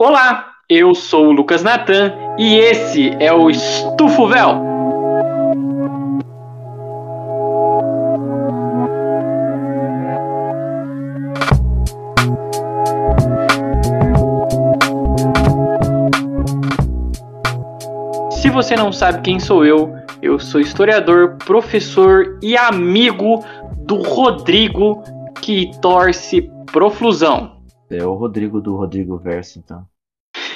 Olá, eu sou o Lucas Natan e esse é o Estufo Véu. Se você não sabe quem sou eu, eu sou historiador, professor e amigo do Rodrigo que torce pro Flusão. É o Rodrigo do Rodrigo Verso, então.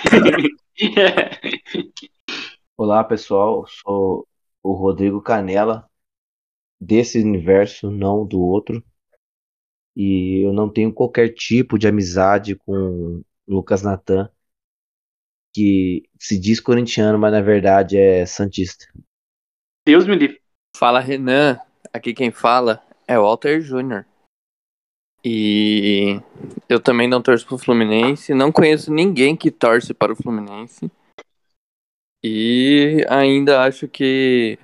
Olá, pessoal. Sou o Rodrigo Canela, desse universo, não do outro. E eu não tenho qualquer tipo de amizade com Lucas Natan, que se diz corintiano, mas na verdade é santista. Deus me livre. Fala Renan, aqui quem fala é Walter Júnior. E eu também não torço pro Fluminense, não conheço ninguém que torce para o Fluminense. E ainda acho que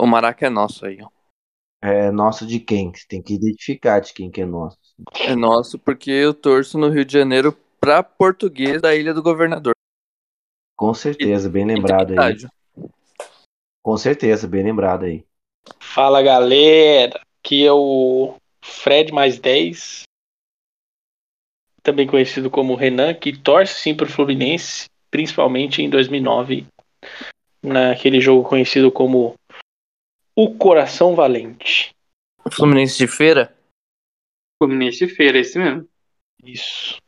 o Maraca é nosso aí. É nosso de quem? Você tem que identificar de quem que é nosso. É nosso porque eu torço no Rio de Janeiro pra português da Ilha do Governador. Com certeza, bem lembrado aí. Com certeza, bem lembrado aí. Fala galera, aqui é o Fred mais 10, também conhecido como Renan, que torce sim para o Fluminense, principalmente em 2009, naquele jogo conhecido como o Coração Valente. Fluminense de feira? Fluminense de feira, esse mesmo. Isso.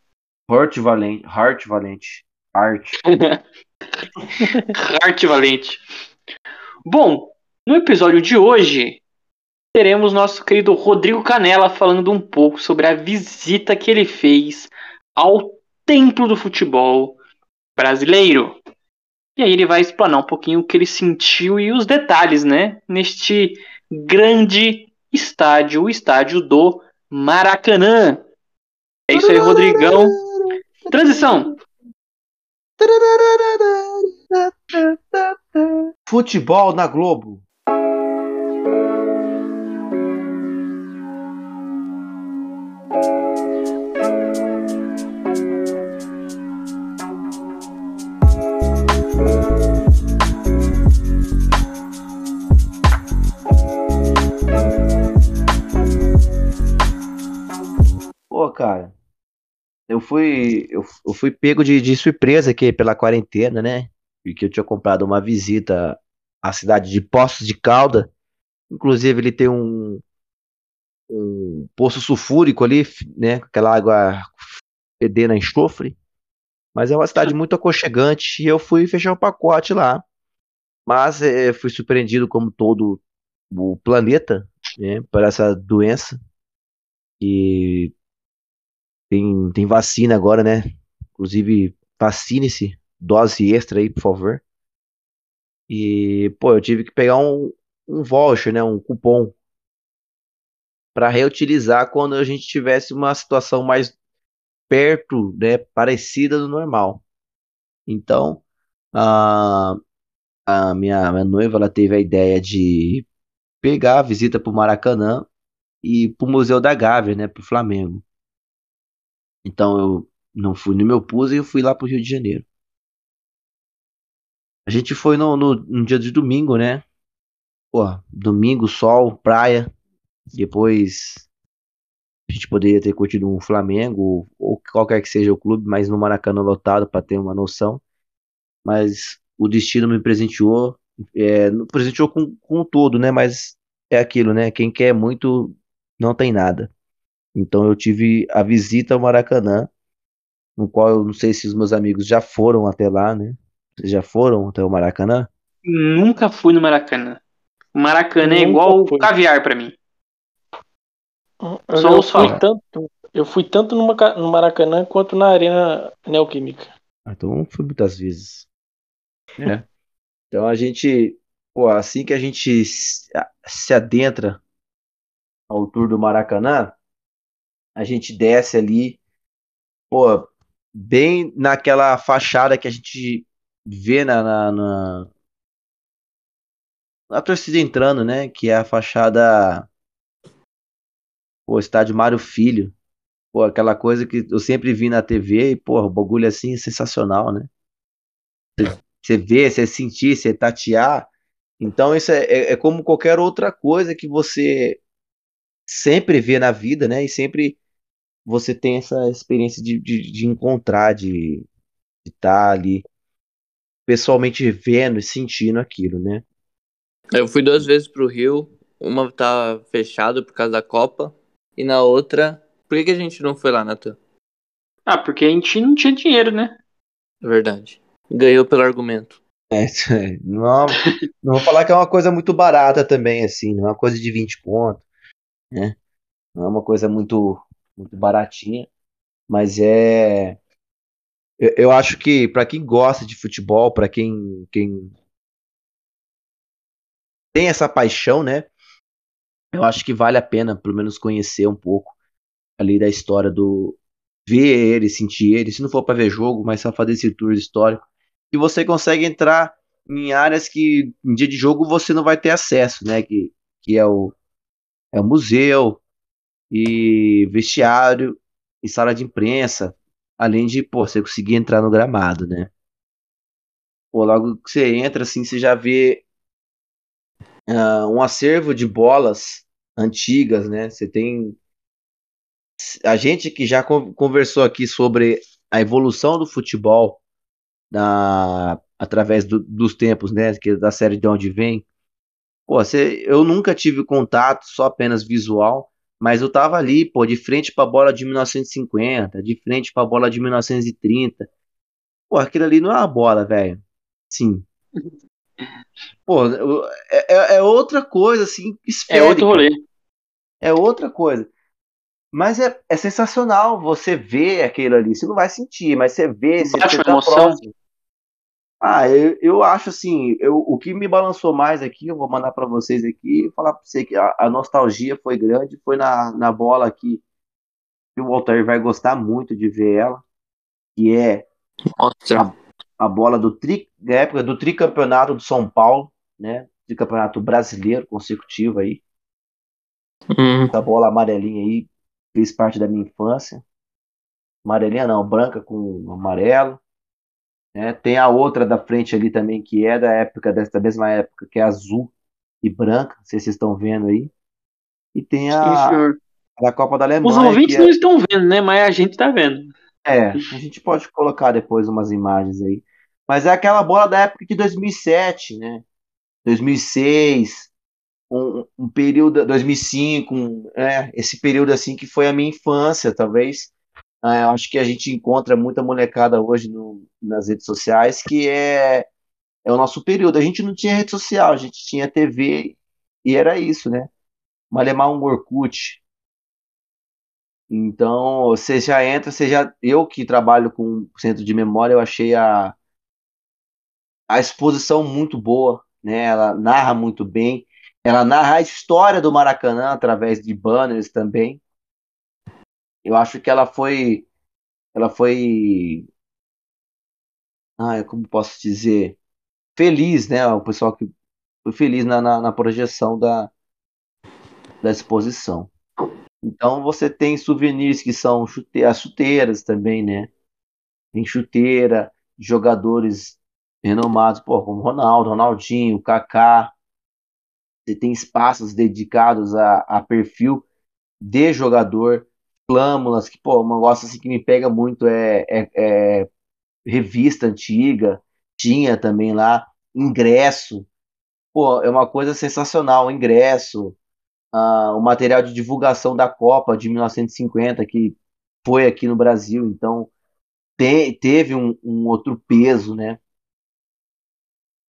Heart Valente, Heart Valente, Art. Heart Valente. Bom, no episódio de hoje, teremos nosso querido Rodrigo Canela falando um pouco sobre a visita que ele fez ao templo do futebol brasileiro. E aí ele vai explanar um pouquinho o que ele sentiu e os detalhes, né? Neste grande estádio, o estádio do Maracanã. É isso aí, Rodrigão. Transição. Futebol na Globo. Cara, eu fui, eu, eu fui pego de, de surpresa aqui pela quarentena, né? Porque eu tinha comprado uma visita à cidade de Poços de Calda. Inclusive, ele tem um, um poço sulfúrico ali, né? Aquela água fedendo a enxofre. Mas é uma cidade muito aconchegante e eu fui fechar o pacote lá. Mas é, fui surpreendido, como todo o planeta, né, por essa doença. E tem, tem vacina agora, né? Inclusive, vacine-se, dose extra aí, por favor. E, pô, eu tive que pegar um, um voucher, né? Um cupom para reutilizar quando a gente tivesse uma situação mais perto, né, parecida do normal. Então, a, a minha, minha noiva ela teve a ideia de pegar a visita para o Maracanã e para o Museu da Gávea, né, para o Flamengo. Então eu não fui no meu pus e eu fui lá para o Rio de Janeiro. A gente foi no, no, no dia de domingo, né? Pô, domingo, sol, praia. Depois a gente poderia ter curtido um Flamengo ou qualquer que seja o clube, mas no Maracanã lotado para ter uma noção. Mas o destino me presenteou, é, presenteou com, com todo, né? Mas é aquilo, né? Quem quer muito não tem nada. Então eu tive a visita ao Maracanã, no qual eu não sei se os meus amigos já foram até lá, né? Vocês já foram até o Maracanã? Nunca fui no Maracanã. O Maracanã é igual fui. caviar para mim. Eu, Só eu fui tanto, eu fui tanto no Maracanã quanto na Arena Neoquímica. Ah, então fui muitas vezes. É. Então a gente, pô, assim que a gente se adentra ao tour do Maracanã, a gente desce ali, pô, bem naquela fachada que a gente vê na, na, na, torcida entrando, né? Que é a fachada o estádio Mário Filho. Pô, aquela coisa que eu sempre vi na TV e, pô, o bagulho assim é sensacional, né? Você vê, você sentir, você tatear. Então, isso é, é, é como qualquer outra coisa que você sempre vê na vida, né? E sempre você tem essa experiência de, de, de encontrar, de estar tá ali pessoalmente vendo e sentindo aquilo, né? Eu fui duas vezes pro Rio, uma tá fechada por causa da Copa, e na outra. Por que, que a gente não foi lá, Natan? Ah, porque a gente não tinha dinheiro, né? É verdade. Ganhou pelo argumento. É, não, não vou falar que é uma coisa muito barata também, assim, não é uma coisa de 20 pontos, né? Não é uma coisa muito, muito baratinha, mas é. Eu, eu acho que para quem gosta de futebol, para quem, quem tem essa paixão, né? Eu acho que vale a pena, pelo menos, conhecer um pouco ali da história do. ver ele, sentir ele. Se não for para ver jogo, mas só fazer esse tour histórico. E você consegue entrar em áreas que em dia de jogo você não vai ter acesso, né? Que, que é, o, é o museu, e vestiário, e sala de imprensa. Além de, pô, você conseguir entrar no gramado, né? Pô, logo que você entra, assim, você já vê uh, um acervo de bolas antigas, né? Você tem a gente que já conversou aqui sobre a evolução do futebol através do, dos tempos, né? Que da série de onde vem. Pô, você, eu nunca tive contato, só apenas visual, mas eu tava ali, pô, de frente para a bola de 1950, de frente para a bola de 1930. Pô, aquilo ali não é uma bola, velho. Sim. Pô, é, é, é outra coisa, assim, esférica. É outro rolê. É outra coisa. Mas é, é sensacional você ver aquilo ali. Você não vai sentir, mas você vê, você, você tá emoção. próximo. Ah, eu, eu acho assim, eu, o que me balançou mais aqui, eu vou mandar para vocês aqui, falar para você que a, a, nostalgia foi grande, foi na, na bola aqui, que o Walter vai gostar muito de ver ela, que é a, a, bola do tri, da época do tricampeonato do São Paulo, né? Tricampeonato brasileiro consecutivo aí. Hum. Essa bola amarelinha aí fez parte da minha infância. Amarelinha não, branca com amarelo. Né? Tem a outra da frente ali também, que é da época, dessa mesma época, que é azul e branca, não sei se vocês estão vendo aí. E tem a, Sim, a Copa da Alemanha. Os ouvintes é... não estão vendo, né? Mas a gente está vendo. É, a gente pode colocar depois umas imagens aí. Mas é aquela bola da época de 2007, né? 2006, um, um período, 2005, um, é, esse período assim que foi a minha infância, talvez. É, acho que a gente encontra muita molecada hoje no, nas redes sociais que é, é o nosso período. A gente não tinha rede social, a gente tinha TV e era isso, né? Malemar um Orkut. Então, você já entra, você já. Eu que trabalho com centro de memória, eu achei a, a exposição muito boa, né? Ela narra muito bem. Ela narra a história do Maracanã através de banners também. Eu acho que ela foi. Ela foi. Ah, como posso dizer? Feliz, né? O pessoal que foi feliz na, na, na projeção da, da exposição. Então você tem souvenirs que são chute as chuteiras também, né? Tem chuteira, jogadores renomados, pô, como Ronaldo, Ronaldinho, Kaká. Você tem espaços dedicados a, a perfil de jogador flâmulas, que, pô, um negócio assim que me pega muito é, é, é revista antiga, tinha também lá, ingresso. Pô, é uma coisa sensacional, ingresso, uh, o material de divulgação da Copa de 1950, que foi aqui no Brasil, então te, teve um, um, outro peso, né?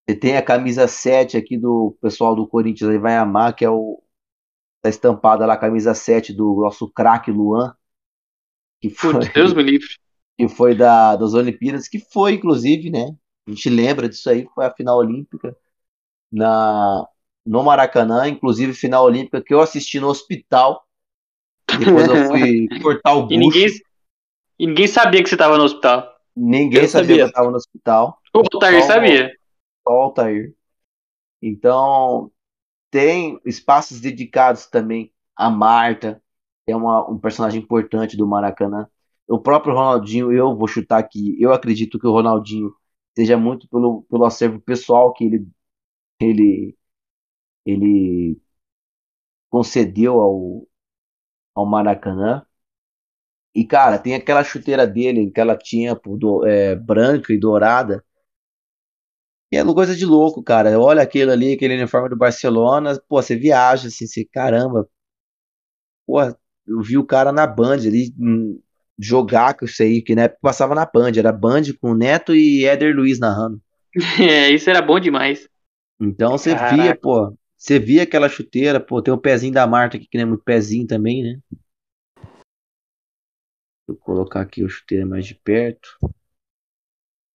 Você tem a camisa 7 aqui do pessoal do Corinthians, aí vai amar, que é o, Tá estampada lá a camisa 7 do nosso craque Luan. Que foi, Deus me livre. Que foi da, das Olimpíadas, que foi, inclusive, né? A gente lembra disso aí, foi a final olímpica na, no Maracanã, inclusive final olímpica que eu assisti no hospital. Depois eu fui cortar o bucho. E ninguém, e ninguém sabia que você estava no hospital. Ninguém sabia, sabia que eu estava no hospital. O Altair sabia. Só o Altair. Então, tem espaços dedicados também a Marta, é uma, um personagem importante do Maracanã. O próprio Ronaldinho, eu vou chutar aqui, eu acredito que o Ronaldinho seja muito pelo, pelo acervo pessoal que ele, ele, ele concedeu ao, ao Maracanã. E, cara, tem aquela chuteira dele que ela tinha do, é, branca e dourada. E é coisa de louco, cara. Olha aquilo ali, aquele uniforme do Barcelona. Pô, você viaja assim, você, caramba. Pô, eu vi o cara na Band ali hum, jogar com isso aí, que na época passava na Band. Era Band com Neto e Éder Luiz narrando. É, isso era bom demais. Então você Caraca. via, pô. Você via aquela chuteira, pô, tem o pezinho da Marta aqui, que não é muito pezinho também, né? Vou colocar aqui o chuteira mais de perto.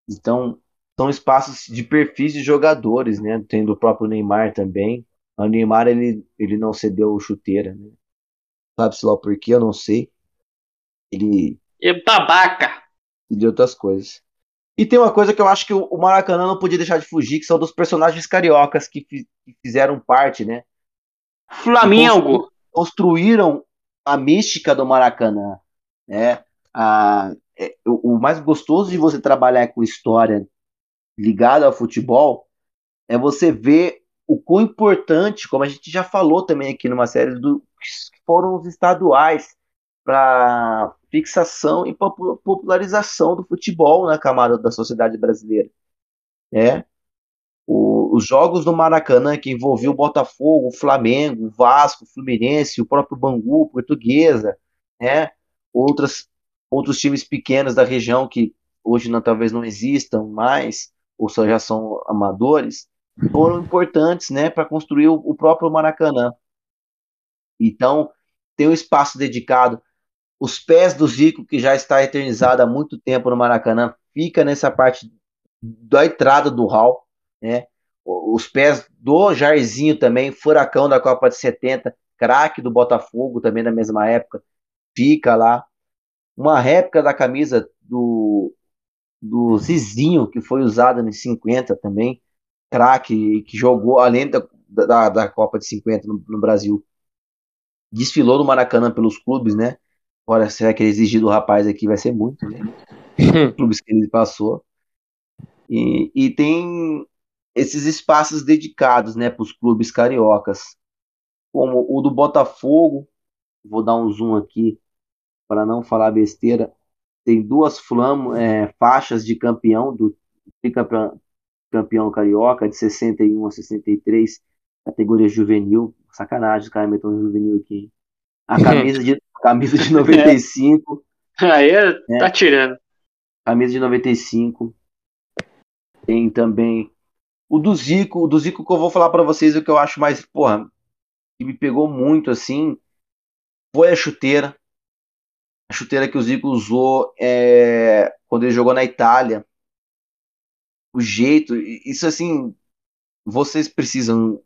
Então, são espaços de perfis de jogadores, né? Tem do próprio Neymar também. O Neymar, ele, ele não cedeu o chuteira, né? Sabe-se lá por quê, eu não sei. Ele E babaca. pediu outras coisas. E tem uma coisa que eu acho que o o Maracanã não podia deixar de fugir, que são dos personagens cariocas que, fi- que fizeram parte, né? Flamengo. construíram a mística do Maracanã, né? A, é, o, o mais gostoso de você trabalhar com história ligada ao futebol é você ver o quão importante, como a gente já falou também aqui numa série do que foram os estaduais para fixação e popu- popularização do futebol na camada da sociedade brasileira, né? O- os jogos do Maracanã que envolviam o Botafogo, o Flamengo, o Vasco, o Fluminense, o próprio Bangu, Portuguesa, né? Outras, outros times pequenos da região que hoje não, talvez não existam mais, ou só já são amadores, foram importantes, né, para construir o, o próprio Maracanã. Então, tem um espaço dedicado. Os pés do Zico, que já está eternizado há muito tempo no Maracanã, fica nessa parte da entrada do hall, né? Os pés do Jairzinho também, furacão da Copa de 70, craque do Botafogo também na mesma época, fica lá. Uma réplica da camisa do, do Zizinho, que foi usada nos 50 também, craque, que jogou além da, da, da Copa de 50 no, no Brasil. Desfilou no Maracanã pelos clubes, né? Olha, será que ele exigir do rapaz aqui vai ser muito, né? clubes que ele passou. E, e tem esses espaços dedicados, né, para os clubes cariocas, como o do Botafogo. Vou dar um zoom aqui para não falar besteira. Tem duas flamo, é, faixas de campeão do tricampeão campeão carioca de 61 a 63, categoria juvenil. Sacanagem, os caras metem um juvenil aqui. A camisa de, camisa de 95. Aí tá tirando. camisa de 95. Tem também o do Zico, o do Zico que eu vou falar para vocês o que eu acho mais, porra, que me pegou muito assim, foi a chuteira. A chuteira que o Zico usou é, quando ele jogou na Itália. O jeito, isso assim, vocês precisam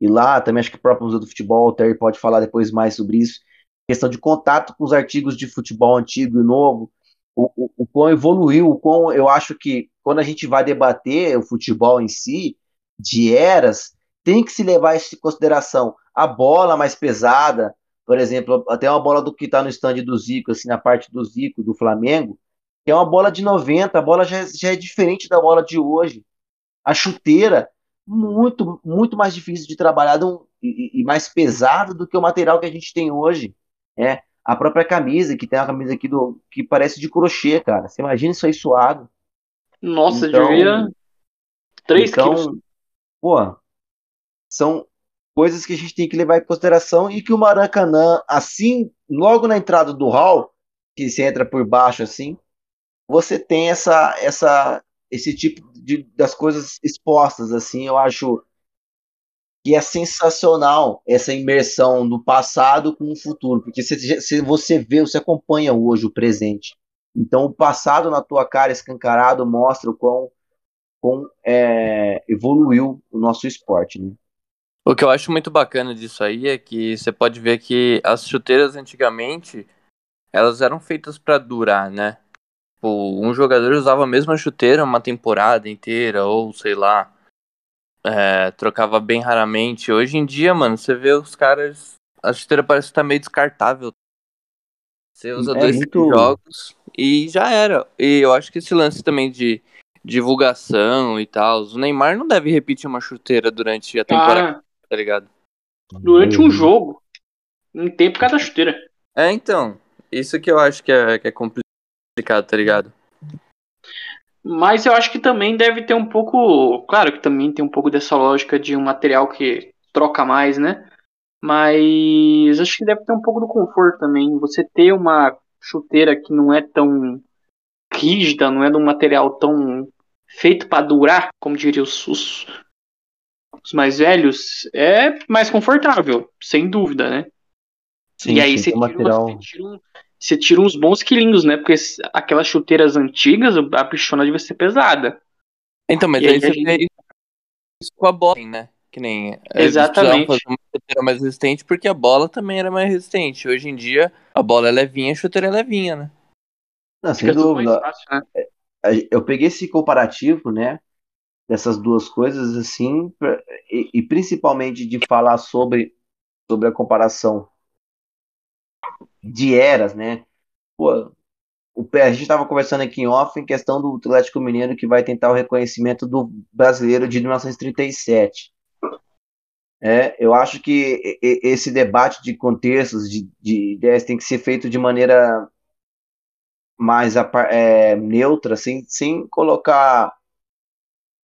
ir lá, também acho que o próprio Museu do Futebol, o Terry pode falar depois mais sobre isso. Questão de contato com os artigos de futebol antigo e novo, o, o, o quão evoluiu, o quão eu acho que quando a gente vai debater o futebol em si, de eras, tem que se levar isso em consideração. A bola mais pesada, por exemplo, até uma bola do que está no stand do Zico, assim, na parte do Zico, do Flamengo, que é uma bola de 90, a bola já, é- já é diferente da bola de hoje. A chuteira, muito, muito mais difícil de trabalhar um- e, e mais pesado do que o material que a gente tem hoje. É, a própria camisa, que tem uma camisa aqui do, que parece de crochê, cara. Você imagina isso aí suado. Nossa, Então- devia 3 então, quilos. pô, são coisas que a gente tem que levar em consideração e que o Maracanã, assim, logo na entrada do hall, que você entra por baixo assim, você tem essa, essa, esse tipo de, das coisas expostas, assim, eu acho que é sensacional essa imersão do passado com o futuro, porque se, se você vê, você acompanha hoje o presente. Então, o passado na tua cara escancarado mostra o quão, quão é, evoluiu o nosso esporte, né? O que eu acho muito bacana disso aí é que você pode ver que as chuteiras antigamente elas eram feitas pra durar, né? Tipo, um jogador usava a mesma chuteira uma temporada inteira, ou sei lá, é, trocava bem raramente. Hoje em dia, mano, você vê os caras. A chuteira parece que tá meio descartável. Você usa É dois muito- jogos e já era. E eu acho que esse lance também de divulgação e tal. O Neymar não deve repetir uma chuteira durante a temporada, Ah, tá ligado? durante Uhum. um jogo. Um tempo cada chuteira. É, então. Isso que eu acho que é, que é complicado, tá ligado? Mas eu acho que também deve ter um pouco. Claro que também tem um pouco dessa lógica de um material que troca mais, né? Mas acho que deve ter um pouco do conforto também. Você ter uma chuteira que não é tão rígida, não é de um material tão feito para durar, como diriam os, os, os mais velhos, é mais confortável, sem dúvida, né? Sim, e aí sim, você tira, material. você, tira um- você tira uns bons quilinhos, né? Porque aquelas chuteiras antigas, a bichona devia ser pesada. Então, mas E aí aí a você gente- vê isso com a bola, né? Que nem. Exatamente. fazer uma chuteira mais resistente porque a bola também era mais resistente. Hoje em dia, a bola é levinha, a chuteira é levinha, né? Não, sem Fica dúvida. fácil, né? a- eu peguei esse comparativo, né, dessas duas coisas, assim, pra- e, e principalmente de falar sobre, sobre a comparação de eras, né? Pô, o, a gente estava conversando aqui em off em questão do Atlético Mineiro que vai tentar o reconhecimento do brasileiro de 1937. É, eu acho que esse debate de contextos, de, de ideias, tem que ser feito de maneira mais é, neutra, sem, sem colocar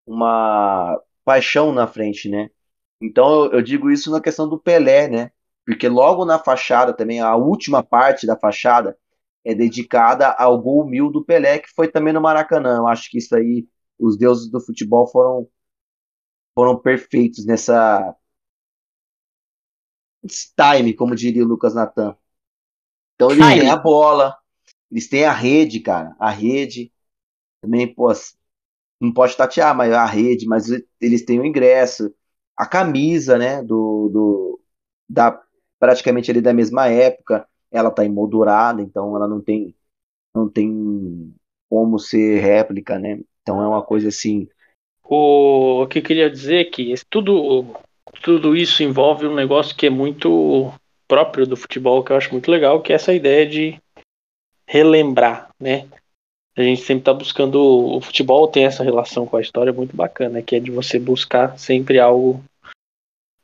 uma paixão na frente, né? Então eu, eu digo isso na questão do Pelé, né? Porque logo na fachada também, a última parte da fachada é dedicada ao gol mil do Pelé, que foi também no Maracanã. Eu acho que isso aí, os deuses do futebol foram, foram perfeitos nessa time, como diria o Lucas Natan. Então eles têm a bola, eles têm a rede, cara. A rede também, pô, não pode tatear, mas a rede, mas eles têm o ingresso, a camisa, né, do, do da praticamente ali da mesma época, ela tá emoldurada, então ela não tem não tem como ser réplica, né? Então é uma coisa assim, O, que eu queria dizer é que tudo, tudo isso envolve um negócio que é muito próprio do futebol, que eu acho muito legal, que é essa ideia de relembrar, né? A gente sempre está buscando. O futebol tem essa relação com a história muito bacana, que é de você buscar sempre algo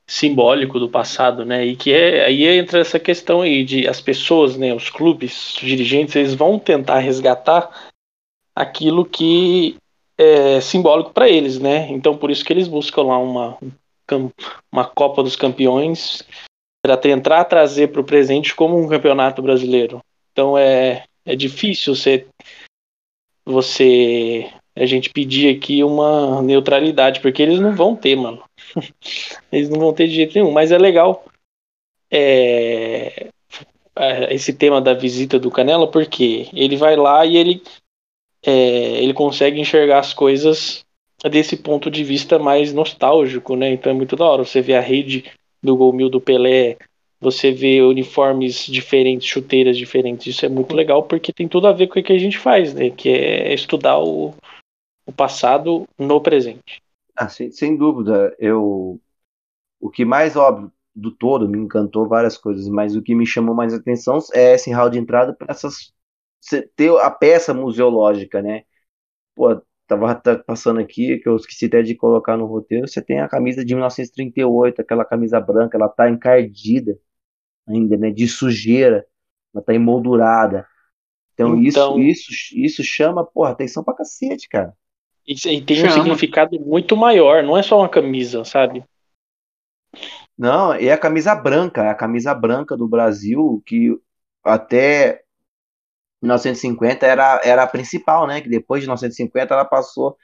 simbólico do passado, né? E que é aí entra essa questão aí de as pessoas, né, os clubes, os dirigentes, eles vão tentar resgatar aquilo que é simbólico para eles, né? Então por isso que eles buscam lá uma uma Copa dos Campeões para tentar trazer para o presente como um campeonato brasileiro. Então é é difícil você você a gente pedir aqui uma neutralidade, porque eles não vão ter, mano. Eles não vão ter de jeito nenhum, mas é legal é, é, esse tema da visita do Canela, porque ele vai lá e ele, é, ele consegue enxergar as coisas desse ponto de vista mais nostálgico, né? Então é muito da hora. Você vê a rede do gol mil do Pelé, você vê uniformes diferentes, chuteiras diferentes. Isso é muito legal porque tem tudo a ver com o que a gente faz, né? Que é estudar o, o passado no presente. ah, sem, sem dúvida, eu o que mais óbvio do todo me encantou várias coisas, mas o que me chamou mais atenção é esse hall de entrada para essas ter a peça museológica, né? Pô, tava passando aqui que eu esqueci até de colocar no roteiro. Você tem a camisa de 1938, aquela camisa branca, ela tá encardida ainda, né? De sujeira, ela tá emoldurada. Então, Então- isso, isso, isso chama, porra, atenção pra cacete, cara. E, e tem um Chama. significado muito maior, não é só uma camisa, sabe? Não, é a camisa branca, é a camisa branca do Brasil, que até 1950 era, era a principal, né? Que depois de 1950 ela passou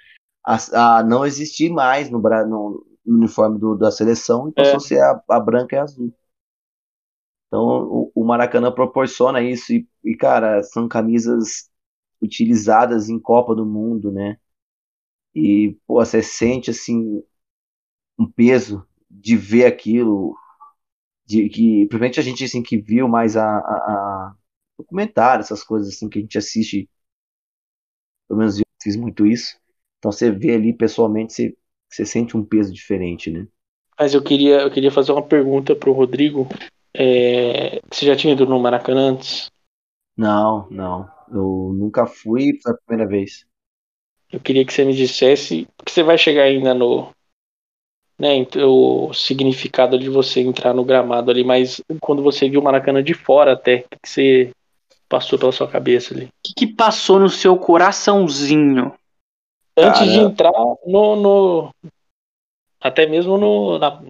a, a não existir mais no, no uniforme do- da seleção e passou É. a ser a, a branca e a azul. Então o, o Maracanã proporciona isso e, e, cara, são camisas utilizadas em Copa do Mundo, né? E, pô, você sente, assim, um peso de ver aquilo, de que, principalmente a gente, assim, que viu mais a, a, a documentário, essas coisas, assim, que a gente assiste, pelo menos eu fiz muito isso, então você vê ali pessoalmente, você, você sente um peso diferente, né? Mas eu queria, eu queria fazer uma pergunta pro Rodrigo. É, você já tinha ido no Maracanã antes? Não, não. Eu nunca fui, foi a primeira vez. Eu queria que você me dissesse, porque você vai chegar ainda no né, o significado de você entrar no gramado ali, mas quando você viu o Maracanã de fora até, o que que você passou pela sua cabeça ali? O que, que passou no seu coraçãozinho? Antes de entrar no, no- até mesmo no na-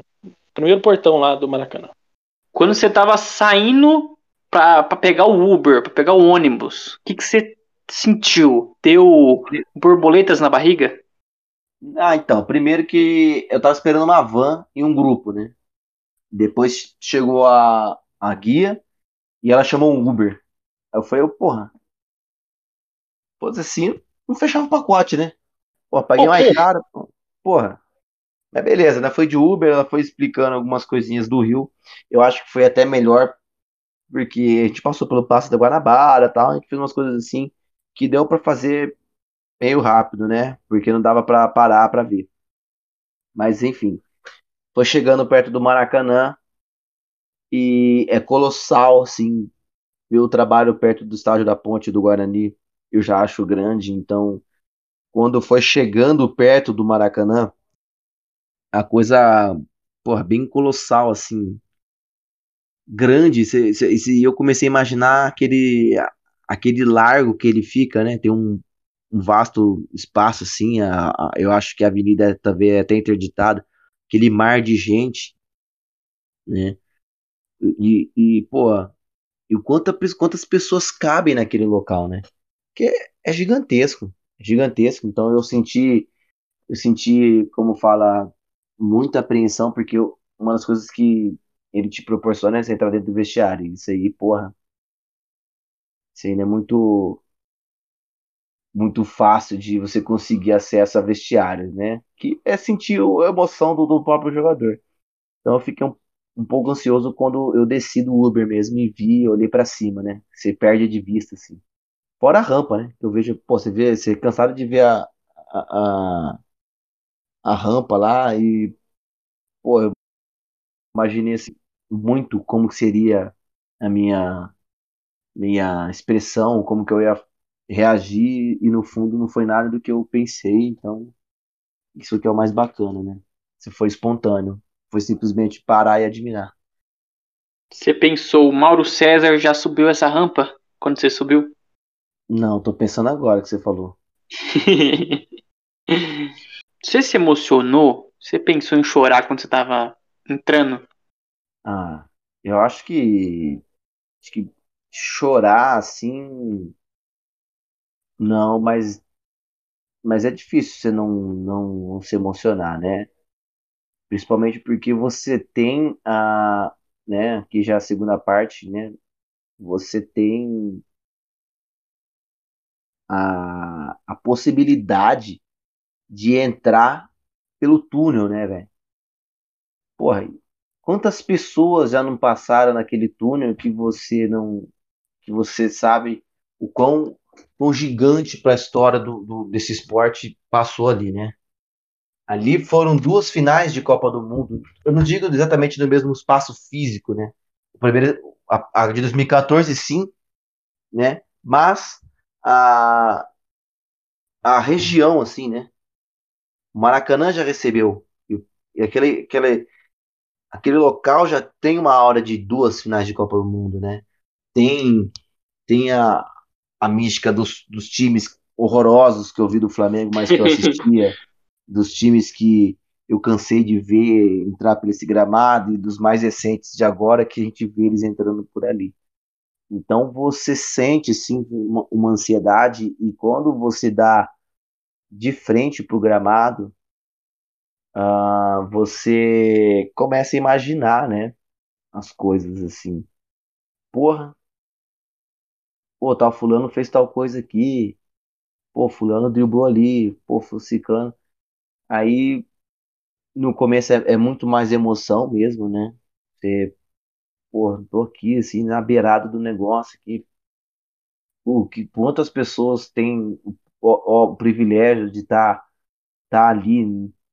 primeiro portão lá do Maracanã. Quando você tava saindo pra, pra pegar o Uber, pra pegar o ônibus, o que, que você sentiu? Deu borboletas na barriga? Ah, então, primeiro que eu tava esperando uma van e um grupo, né? Depois chegou a, a guia e ela chamou um Uber. Aí eu falei, porra, fosse assim, não fechava o pacote, né? Pô, paguei mais pô. caro, pô. porra. Mas beleza, né? Foi de Uber, ela foi explicando algumas coisinhas do Rio. Eu acho que foi até melhor, porque a gente passou pelo Passo da Guanabara tal, a gente fez umas coisas assim que deu pra fazer meio rápido, né? Porque não dava pra parar pra ver. Mas enfim, foi chegando perto do Maracanã e é colossal, assim, ver o trabalho perto do estádio da Ponte do Guarani, eu já acho grande, então quando foi chegando perto do Maracanã, a coisa, porra, bem colossal, assim, grande, cê- cê- e eu comecei a imaginar aquele, aquele largo que ele fica, né, tem um, um vasto espaço, assim, a- a- eu acho que a avenida também é até interditada, aquele mar de gente, né, e, e pô, e o quanta, quantas pessoas cabem naquele local, né, que é gigantesco, é gigantesco, então eu senti eu senti, como fala, muita apreensão, porque uma das coisas que ele te proporciona é você entrar dentro do vestiário. Isso aí, porra, isso não é muito, muito fácil de você conseguir acesso a vestiários, né? Que é sentir a emoção do, do próprio jogador. Então eu fiquei um, um pouco ansioso quando eu desci do Uber mesmo e vi, olhei pra cima, né? Você perde de vista, assim. Fora a rampa, né? Eu vejo, pô, você vê, você é cansado de ver a, a, a, a rampa lá e, pô, eu imaginei assim, muito como que seria a minha minha expressão, como que eu ia reagir e no fundo não foi nada do que eu pensei, então isso que é o mais bacana, né? Se foi espontâneo, foi simplesmente parar e admirar. Você pensou, o Mauro César já subiu essa rampa quando você subiu? Não, tô pensando agora que você falou. Você se emocionou? Você pensou em chorar quando você tava entrando? Ah, eu acho que acho que chorar assim, não, mas mas é difícil você não não, não se emocionar, né? Principalmente porque você tem a, né, que já é a segunda parte, né? Você tem a, a possibilidade de entrar pelo túnel, né, velho? Porra, quantas pessoas já não passaram naquele túnel que você não, que você sabe o quão, quão gigante para a história do, do- desse esporte passou ali, né? Ali foram duas finais de Copa do Mundo. Eu não digo exatamente no mesmo espaço físico, né? O primeiro, a, a de 2014, sim, né? Mas a, a região, assim, né? O Maracanã já recebeu. E, aquele, aquele, aquele local já tem uma aura de duas finais de Copa do Mundo, né? Tem, tem a, a mística dos, dos times horrorosos que eu vi do Flamengo, mas que eu assistia, dos times que eu cansei de ver entrar por esse gramado e dos mais recentes de agora que a gente vê eles entrando por ali. Então você sente sim uma, uma ansiedade e quando você dá de frente para o gramado, ah, você começa a imaginar, né, as coisas assim. Porra, pô, tal fulano fez tal coisa aqui, pô, fulano driblou ali, pô, ciclano. Aí no começo é, é muito mais emoção mesmo, né? Você, pô, tô aqui assim na beirada do negócio aqui. Pô, que quantas pessoas têm o, o- privilégio de estar tá ali,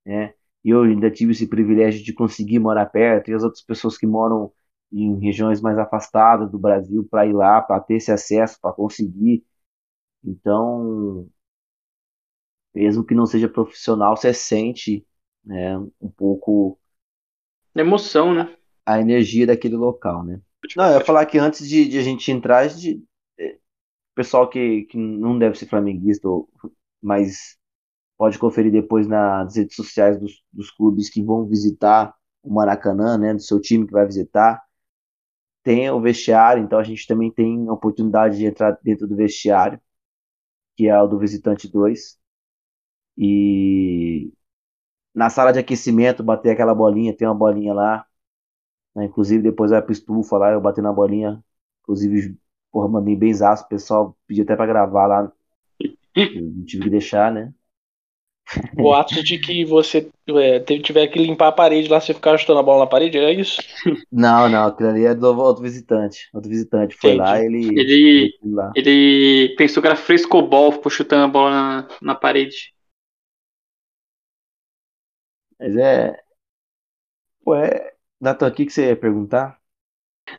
né? E eu ainda tive esse privilégio de conseguir morar perto, e as outras pessoas que moram em regiões mais afastadas do Brasil para ir lá, para ter esse acesso, para conseguir. Então, mesmo que não seja profissional, você sente né, um pouco Emoção, né? a energia daquele local, né? Não, eu ia falar que antes de, de a gente entrar, de, pessoal que, que não deve ser flamenguista, mas pode conferir depois nas redes sociais dos, dos clubes que vão visitar o Maracanã, né, do seu time que vai visitar. Tem o vestiário, então a gente também tem a oportunidade de entrar dentro do vestiário, que é o do visitante 2. E na sala de aquecimento, bater aquela bolinha, tem uma bolinha lá. Né? Inclusive, depois vai pro estufa lá, eu bati na bolinha. Inclusive, porra, mandei bem zaço, o pessoal pediu até pra gravar lá. Eu tive que deixar, né? Boatos de que você é, tiver que limpar a parede lá, você ficar chutando a bola na parede, é isso? Não, não, aquilo ali é do outro visitante. Outro visitante foi Entendi. lá, ele. Ele, ele lá. ele pensou que era frescobol, ficou chutando a bola na, na parede. Mas é. Pô, é. Nathan, o que, que você ia perguntar?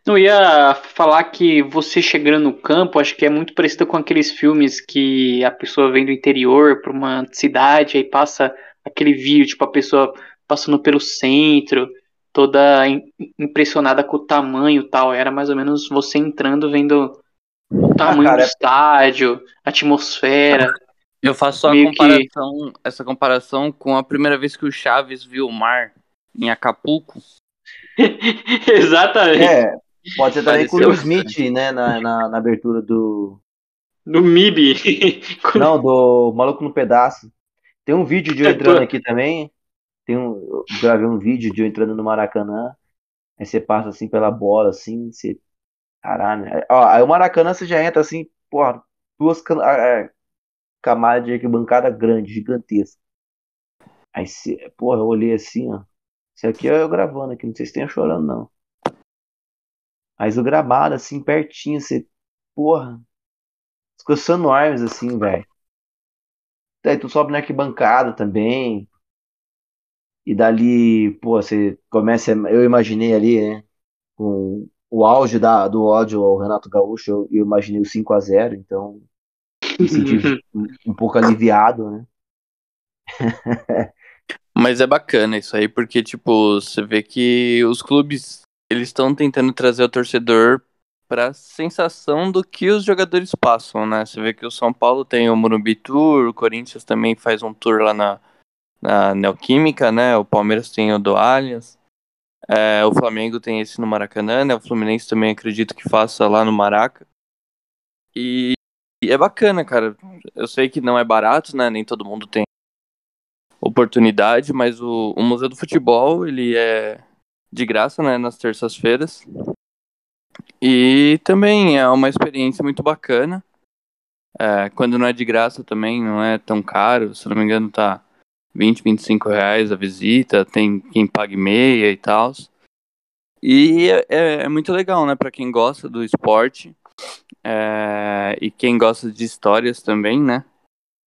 Não ia falar que você chegando no campo, acho que é muito parecido com aqueles filmes que a pessoa vem do interior para uma cidade, aí passa aquele vídeo, tipo, a pessoa passando pelo centro, toda im- impressionada com o tamanho e tal. Era mais ou menos você entrando, vendo o tamanho cara, do é- estádio, a atmosfera. Eu faço só a Meio que- comparação, essa comparação com a primeira vez que o Chaves viu o mar em Acapulco. Exatamente. É, pode ser também com o Pareceu Will Smith, né? Na, na, na abertura do. Do MIB. Não, do Maluco no Pedaço. Tem um vídeo de eu É, entrando aqui também. Tem um, eu gravei um vídeo de eu entrando no Maracanã. Aí você passa assim pela bola, assim, você. Caralho. né? Ó, aí o Maracanã você já entra assim, porra, duas cam- camadas de arquibancada grande, gigantesca. Aí você, porra, eu olhei assim, ó. Isso aqui é eu gravando aqui, não sei se tem chorando, não. Mas o gramado, assim, pertinho, você. Porra. Escoçando armas, assim, velho. Daí tu sobe na arquibancada também. E dali, pô, você começa. Eu imaginei ali, né? Com o auge da, do ódio ao Renato Gaúcho, eu, eu imaginei o 5 a 0 então me senti um, um pouco aliviado, né? Mas é bacana isso aí, porque, tipo, você vê que os clubes, eles estão tentando trazer o torcedor pra sensação do que os jogadores passam, né? Você vê que o São Paulo tem o Morumbi Tour, o Corinthians também faz um tour lá na, na Neoquímica, né? O Palmeiras tem o do Allianz. É, o Flamengo tem esse no Maracanã, né? O Fluminense também acredito que faça lá no Maraca. E, e é bacana, cara. Eu sei que não é barato, né? Nem todo mundo tem oportunidade, mas o, o Museu do Futebol, ele é de graça, né, nas terças-feiras. E também é uma experiência muito bacana. É, quando não é de graça também, não é tão caro, se não me engano tá 20, 25 reais a visita, tem quem pague meia e tal. E é, é- é muito legal, né, pra quem gosta do esporte é, e quem gosta de histórias também, né.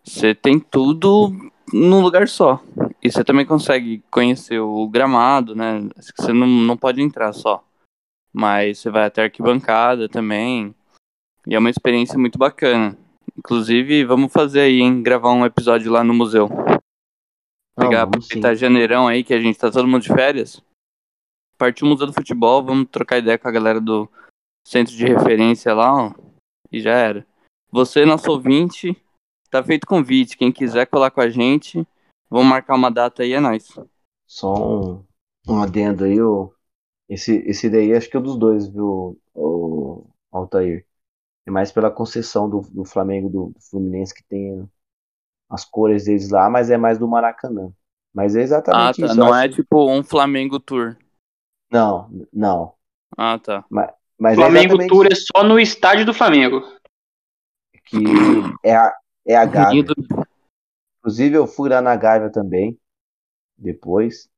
Você tem tudo num lugar só. E você também consegue conhecer o gramado, né? Você não, não pode entrar só. Mas você vai até a arquibancada também. E é uma experiência muito bacana. Inclusive, vamos fazer aí, hein? Gravar um episódio lá no museu. Não, Pegar, sim. aproveitar janeirão aí, que a gente tá todo mundo de férias. Partiu o Museu do Futebol, vamos trocar ideia com a galera do centro de referência lá, ó. E já era. Você, nosso ouvinte, tá feito convite. Quem quiser colar com a gente, vamos marcar uma data aí, é nóis. Só um, um adendo aí, o, esse, esse daí acho que é um dos dois, viu, o Altair? É mais pela concessão do, do Flamengo, do, do Fluminense, que tem as cores deles lá, mas é mais do Maracanã. Mas é Ah, exatamente tá. isso. Não é acho- tipo um Flamengo Tour. Não, não. Ah, tá. Mas é Flamengo exatamente Tour é só no estádio do Flamengo. que é a, é a Gávea. Inclusive eu fui lá na Gávea também, depois.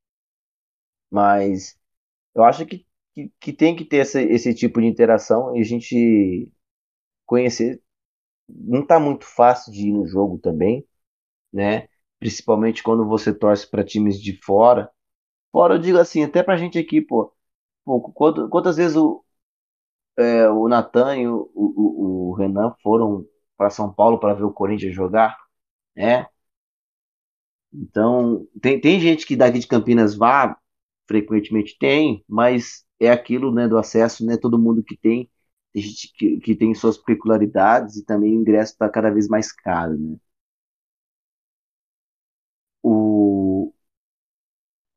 Mas eu acho que, que, que tem que ter esse, esse tipo de interação e a gente conhecer. Não tá muito fácil de ir no jogo também, né? Principalmente quando você torce para times de fora. Fora, eu digo assim, até pra gente aqui, pô. pô, quantas, quantas vezes o, é, o Natan e o, o, o Renan foram para São Paulo para ver o Corinthians jogar, né? Então, tem, tem gente que daqui de Campinas vá, frequentemente tem, mas é aquilo, né, do acesso, né, todo mundo que tem, tem gente que, que tem suas peculiaridades e também o ingresso está cada vez mais caro, né? O,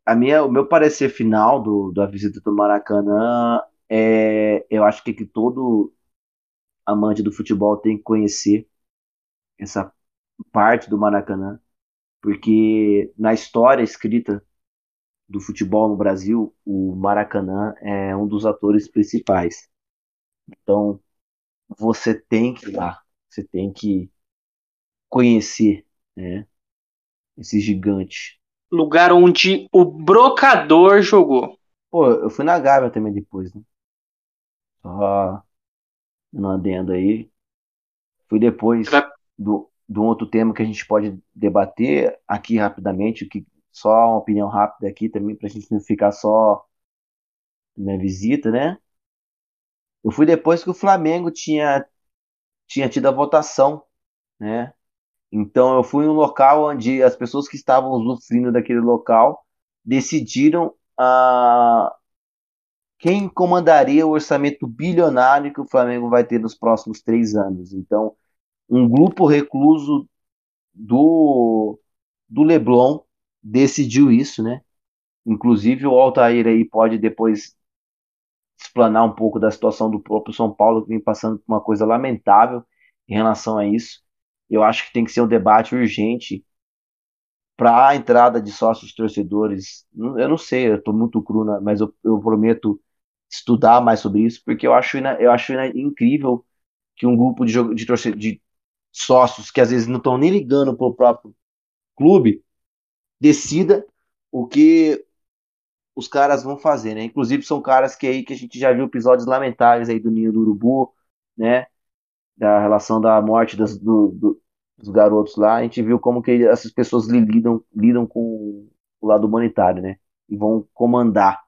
a minha, o meu parecer final do, da visita do Maracanã é, eu acho que, que todo amante do futebol tem que conhecer essa parte do Maracanã, porque na história escrita do futebol no Brasil, o Maracanã é um dos atores principais. Então, você tem que ir lá, você tem que conhecer né, esse gigante. Lugar onde o Brocador jogou. Pô, eu fui na Gávea também depois, né? Só no adendo aí. Fui depois do, do outro tema que a gente pode debater aqui rapidamente, que só uma opinião rápida aqui também, pra gente não ficar só minha visita, né? Eu fui depois que o Flamengo tinha, tinha tido a votação, né? Então eu fui em um local onde as pessoas que estavam usufruindo daquele local decidiram a ah, quem comandaria o orçamento bilionário que o Flamengo vai ter nos próximos três anos. Então, um grupo recluso do, do Leblon decidiu isso, né? Inclusive o Altair aí pode depois explanar um pouco da situação do próprio São Paulo, que vem passando por uma coisa lamentável em relação a isso. Eu acho que tem que ser um debate urgente para a entrada de sócios torcedores. Eu não sei, eu estou muito cru, né? mas eu, eu, prometo estudar mais sobre isso, porque eu acho, eu acho incrível que um grupo de, de, de sócios que às vezes não estão nem ligando para o próprio clube decida o que os caras vão fazer, né? Inclusive são caras que aí que a gente já viu episódios lamentáveis aí do Ninho do Urubu, né? Da relação da morte das, do, do, dos garotos lá, a gente viu como que essas pessoas lidam, lidam com o lado humanitário, né? E vão comandar.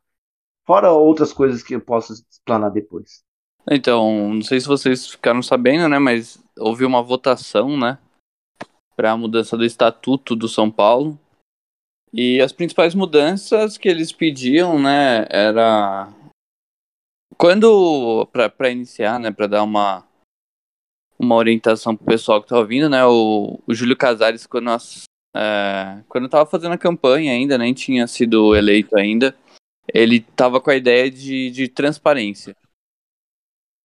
Fora outras coisas que eu posso explanar depois. Então, não sei se vocês ficaram sabendo, né? Mas houve uma votação, né? Para a mudança do estatuto do São Paulo. E as principais mudanças que eles pediam, né, era quando para iniciar, né, para dar uma uma orientação pro pessoal que tá ouvindo, né, o, o Júlio Casares quando nós é, quando tava fazendo a campanha ainda, nem tinha sido eleito ainda, ele tava com a ideia de, de transparência.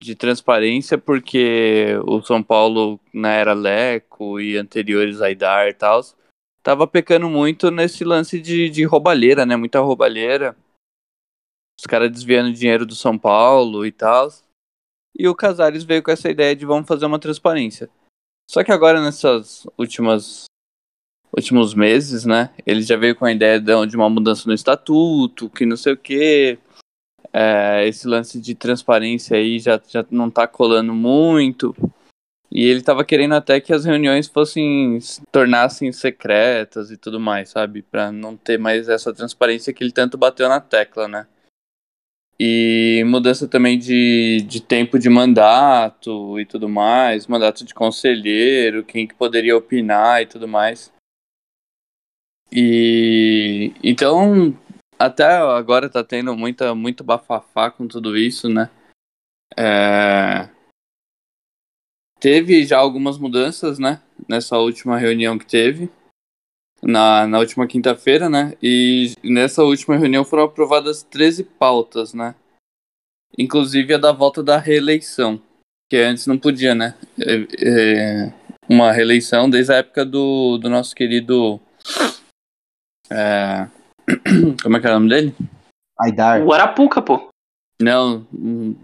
De transparência porque o São Paulo na né, era Leco e anteriores a Idar e tal, tava pecando muito nesse lance de, de roubalheira, né? Muita roubalheira. Os caras desviando dinheiro do São Paulo e tal. E o Casares veio com essa ideia de vamos fazer uma transparência. Só que agora, nessas últimas últimos meses, né? Ele já veio com a ideia de uma mudança no estatuto, que não sei o quê. É, esse lance de transparência aí já, já não tá colando muito. E ele tava querendo até que as reuniões fossem tornassem secretas e tudo mais, sabe? Para não ter mais essa transparência que ele tanto bateu na tecla, né? E mudança também de, de tempo de mandato e tudo mais, mandato de conselheiro, quem que poderia opinar e tudo mais. E então até agora tá tendo muita muito bafafá com tudo isso, né? É, teve já algumas mudanças, né? Nessa última reunião que teve. Na, na última quinta-feira, né? E nessa última reunião foram aprovadas 13 pautas, né? Inclusive a da volta da reeleição. Que antes não podia, né? É, é, uma reeleição desde a época do, do nosso querido. É, como é que é o nome dele? Aidar. O Arapuca, pô. Não. Hum,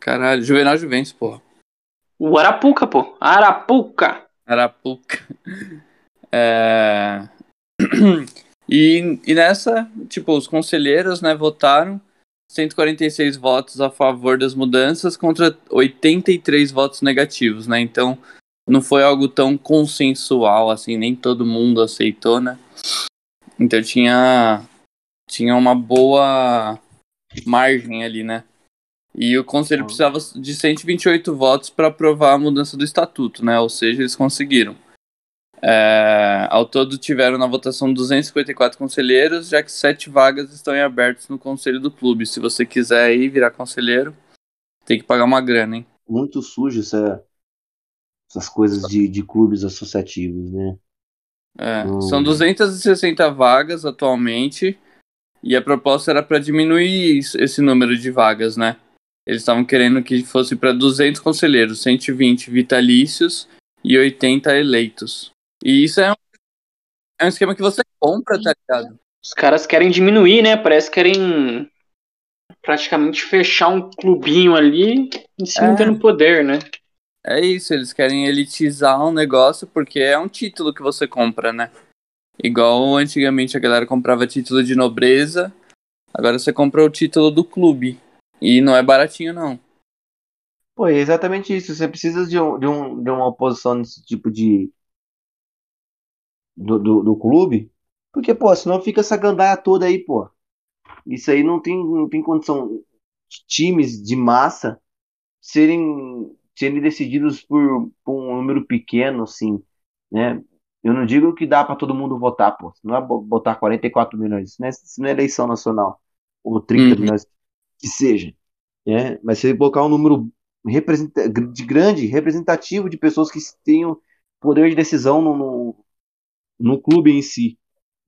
caralho, Juvenal Juventus, porra. O Arapuca, pô. Arapuca. Arapuca. É... e, e nessa, tipo, os conselheiros, né, votaram 146 votos a favor das mudanças contra 83 votos negativos, né? Então, não foi algo tão consensual assim, nem todo mundo aceitou, né? Então tinha tinha uma boa margem ali, né? E o conselho Ah. precisava de 128 votos para aprovar a mudança do estatuto, né? Ou seja, eles conseguiram. É, ao todo tiveram na votação 254 conselheiros, já que sete vagas estão em abertos no conselho do clube. Se você quiser ir virar conselheiro, tem que pagar uma grana, hein? Muito sujo essa, essas coisas de, de clubes associativos, né? É, Hum. São 260 vagas atualmente e a proposta era para diminuir esse número de vagas, né? Eles estavam querendo que fosse para 200 conselheiros, 120 vitalícios e 80 eleitos. E isso é um, é um esquema que você compra, tá ligado? Os caras querem diminuir, né? Parece que querem praticamente fechar um clubinho ali e se É. manter no poder, né? É isso, eles querem elitizar um negócio porque é um título que você compra, né? Igual antigamente a galera comprava título de nobreza, agora você compra o título do clube. E não é baratinho, não. Pô, é exatamente isso. Você precisa de, um, de, um, de uma oposição nesse tipo de. Do, do, do clube. Porque, pô, senão fica essa gandaia toda aí, pô. Isso aí não tem, não tem condição. Times de massa serem, serem decididos por, por um número pequeno, assim, né? Eu não digo que dá pra todo mundo votar, pô. Não é bo- botar 44 milhões. Isso não é, isso não é eleição nacional. Ou 30 Uhum. milhões, que seja. Né? Mas se colocar um número de grande, representativo de pessoas que tenham poder de decisão no, no, no clube em si,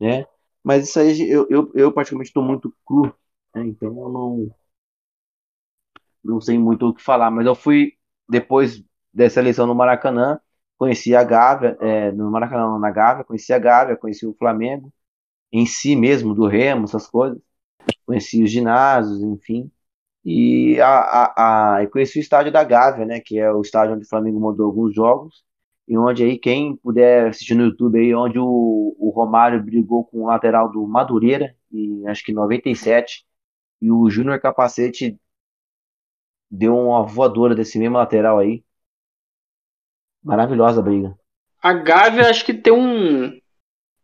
né? Mas isso aí eu, eu, eu particularmente estou muito cru, né? Então eu não não sei muito o que falar, mas eu fui depois dessa eleição no Maracanã, conheci a Gávea, é, no Maracanã, não, na Gávea, conheci a Gávea, conheci o Flamengo em si mesmo, do Remo, essas coisas, conheci os ginásios, enfim. E a, a, a, conheci o estádio da Gávea, né? Que é o estádio onde o Flamengo mandou alguns jogos. E onde aí, quem puder assistir no YouTube aí, onde o, o Romário brigou com o lateral do Madureira, e acho que em 97, e o Júnior Capacete deu uma voadora desse mesmo lateral aí. Maravilhosa a briga. A Gávea acho que tem um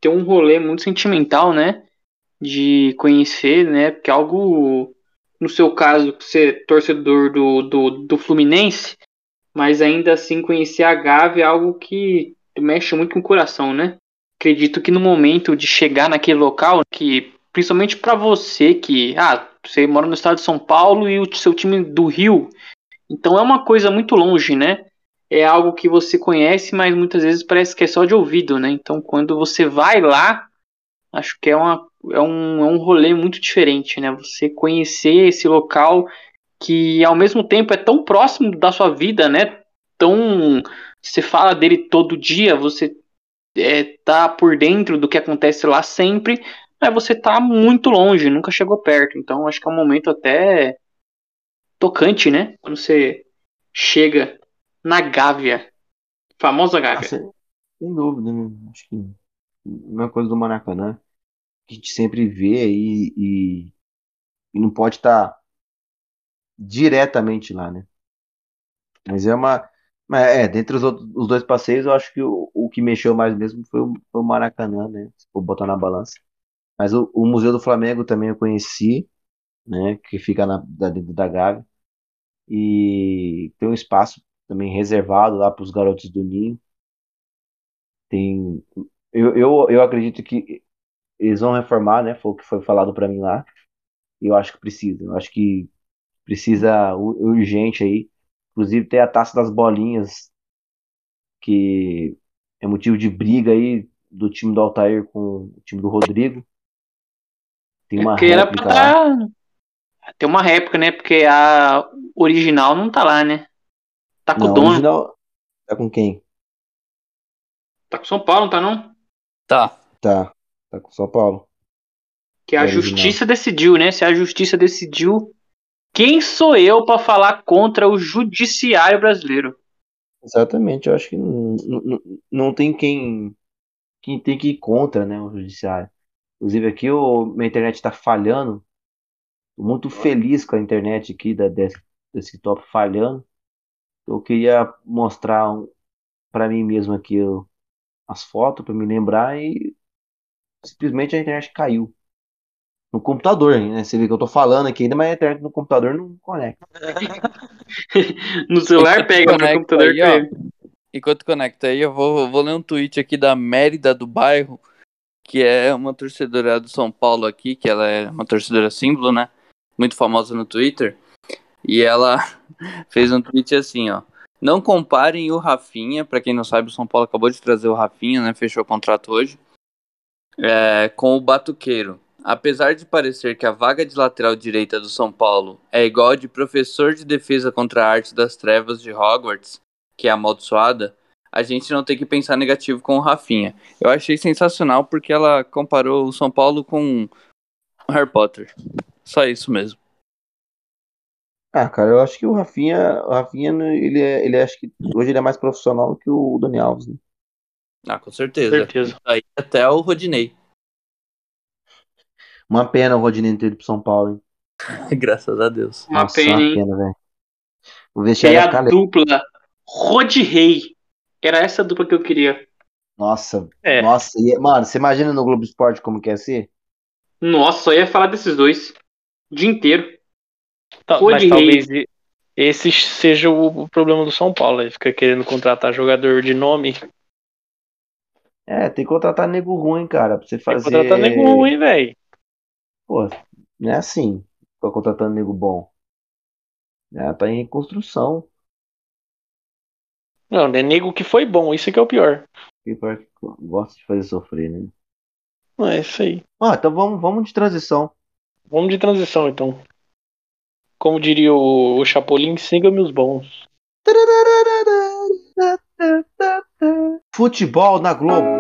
tem um rolê muito sentimental, né? De conhecer, né? Porque algo, no seu caso, ser torcedor do, do, do Fluminense, mas ainda assim conhecer a Gávea é algo que mexe muito com o coração, né? Acredito que no momento de chegar naquele local, que principalmente para você que, ah, você mora no estado de São Paulo e o seu time do Rio, então é uma coisa muito longe, né? é algo que você conhece, mas muitas vezes parece que é só de ouvido, né? Então, quando você vai lá, acho que é, uma, é, um, é um rolê muito diferente, né? Você conhecer esse local que, ao mesmo tempo, é tão próximo da sua vida, né? Tão. Você fala dele todo dia, você é, tá por dentro do que acontece lá sempre, mas você tá muito longe, nunca chegou perto. Então, acho que é um momento até tocante, né? Quando você chega na Gávea. Famosa Gávea. Ah, sem, sem dúvida, né? Acho que uma coisa do Maracanã que a gente sempre vê e, e, e não pode estar diretamente lá, né? Mas é uma. Mas é, dentre os, outros, os dois passeios, eu acho que o, o que mexeu mais mesmo foi o, foi o Maracanã, né? Se for botar na balança. Mas o, o Museu do Flamengo também eu conheci, né? Que fica na, dentro da Gávea. E tem um espaço também reservado lá para os garotos do Ninho. Tem, eu, eu, eu acredito que eles vão reformar, né? Foi o que foi falado para mim lá. E eu acho que precisa. Eu acho que precisa urgente aí. Inclusive tem a taça das bolinhas, que é motivo de briga aí do time do Altair com o time do Rodrigo. Tem uma Porque era réplica pra lá. dar... Tem uma réplica, né? Porque a original não tá lá, né? Tá com Não, o dono. original tá com quem? Tá com São Paulo, não tá não? Tá. Tá, tá com São Paulo. Que a É original. justiça decidiu, né? Se a justiça decidiu, quem sou eu pra falar contra o judiciário brasileiro? Exatamente, eu acho que não, não, não tem quem, quem tem que ir contra, né, o judiciário. Inclusive aqui o, minha internet tá falhando. Tô muito feliz com a internet aqui da des- desktop falhando. Eu queria mostrar um, para mim mesmo aqui o- as fotos para me lembrar e simplesmente a internet caiu. no computador, né? Você vê que eu tô falando aqui ainda, mas a internet no computador não conecta. no celular pega, no computador aí, ó. pega. Enquanto conecta aí, eu vou, vou ler um tweet aqui da Mérida do bairro, que é uma torcedora do São Paulo aqui, que ela é uma torcedora símbolo, né? Muito famosa no Twitter. E ela fez um tweet assim, ó. Não comparem o Rafinha, pra quem não sabe, o São Paulo acabou de trazer o Rafinha, né? Fechou o contrato hoje. é, com o Batuqueiro. Apesar de parecer que a vaga de lateral direita do São Paulo é igual a de professor de defesa contra a arte das trevas de Hogwarts, que é amaldiçoada, a gente não tem que pensar negativo com o Rafinha. Eu achei sensacional porque ela comparou o São Paulo com o Harry Potter. Só isso mesmo. Ah, cara, eu acho que o Rafinha, o Rafinha, ele é, ele é- acho que hoje ele é mais profissional que o Dani Alves, né? Ah, com certeza. certeza. Aí até o Rodinei. Uma pena o Rodinei ter ido pro São Paulo, hein? Graças a Deus. Uma Nossa, pena, uma hein? pena, velho. O vestiário ia a dupla Rod Rei. Era essa dupla que eu queria. Nossa, É. nossa, e- mano, você imagina no Globo Esporte como que ia ser? Nossa, só ia falar desses dois. O dia inteiro. Tá, mas Rei. talvez e- esse seja o problema do São Paulo. Ele fica querendo contratar jogador de nome. É, tem que contratar nego ruim, cara, pra você Tem que fazer. contratar nego ruim, velho. Pô, não é assim, pra contratando nego bom. É, tá em reconstrução. Não, é nego que foi bom, isso que é o pior. Que pior que gosta de fazer sofrer, né? Não é isso aí. Ah, então vamos, vamos de transição. Vamos de transição, então. Como diria o, o Chapolin, siga-me os bons. Futebol na Globo.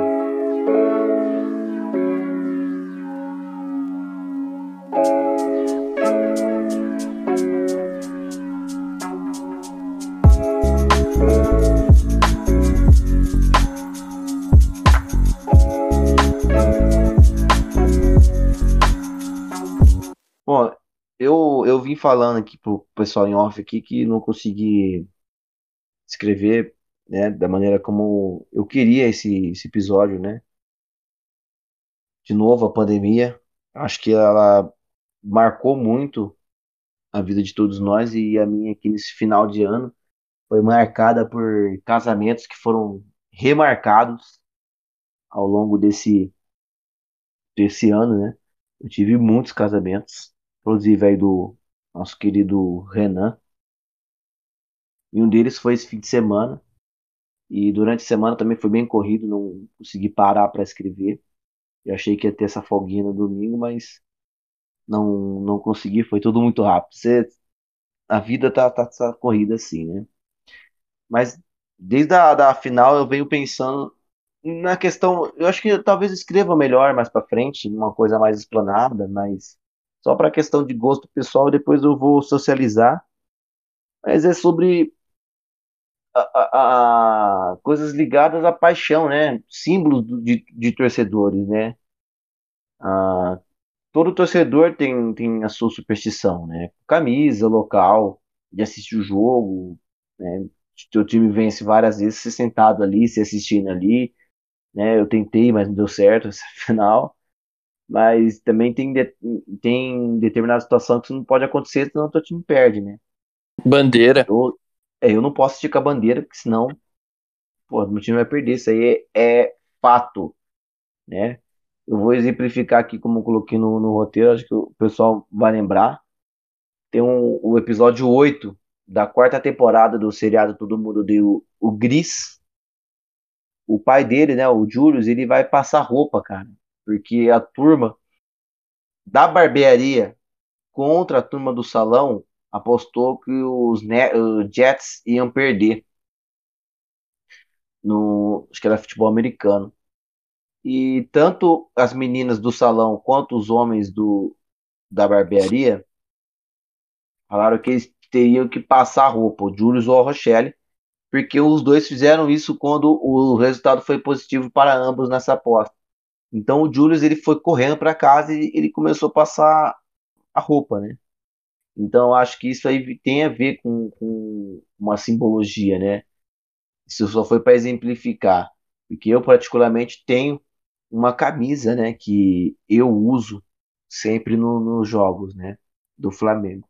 Falando aqui pro pessoal em off aqui que não consegui escrever, né, da maneira como eu queria esse, esse episódio, né? De novo, a pandemia. Acho que ela marcou muito a vida de todos nós e a minha aqui nesse final de ano foi marcada por casamentos que foram remarcados ao longo desse, desse ano, né? Eu tive muitos casamentos, inclusive aí do nosso querido Renan. E um deles foi esse fim de semana. E durante a semana também foi bem corrido, não consegui parar para escrever. Eu achei que ia ter essa folguinha no domingo, mas não, não consegui, foi tudo muito rápido. Você, a vida tá, tá, tá corrida assim, né? Mas desde a da final eu venho pensando na questão, eu acho que eu talvez escreva melhor mais para frente, uma coisa mais explanada, mas só para questão de gosto pessoal, depois eu vou socializar. Mas é sobre a, a- a- coisas ligadas à paixão, né? Símbolos de, de torcedores, né? Ah, todo torcedor tem, tem a sua superstição, né? Camisa, local, de assistir o jogo, né? Teu time vence várias vezes, você sentado ali, se assistindo ali, né? Eu tentei, mas não deu certo essa final. Mas também tem, de- tem determinada situação que isso não pode acontecer, senão o teu time perde, né? Bandeira. Eu, é, eu não posso esticar a bandeira, porque senão, pô, meu time vai perder. Isso aí é, é fato, né? Eu vou exemplificar aqui como eu coloquei no, no roteiro, acho que o pessoal vai lembrar. Tem um, o episódio 8 da quarta temporada do seriado Todo Mundo Deu o Gris. O pai dele, né, o Julius, ele vai passar roupa, cara. Porque a turma da barbearia contra a turma do salão apostou que os, Jets iam perder no, acho que era futebol americano. E tanto as meninas do salão quanto os homens do, da barbearia falaram que eles teriam que passar roupa, o Julius ou a Rochelle, porque os dois fizeram isso quando o resultado foi positivo para ambos nessa aposta. Então o Julius ele foi correndo para casa e ele começou a passar a roupa, né? Então acho que isso aí tem a ver com, com uma simbologia, né? Isso só foi para exemplificar, porque eu particularmente tenho uma camisa, né, que eu uso sempre no, nos jogos, né, do Flamengo.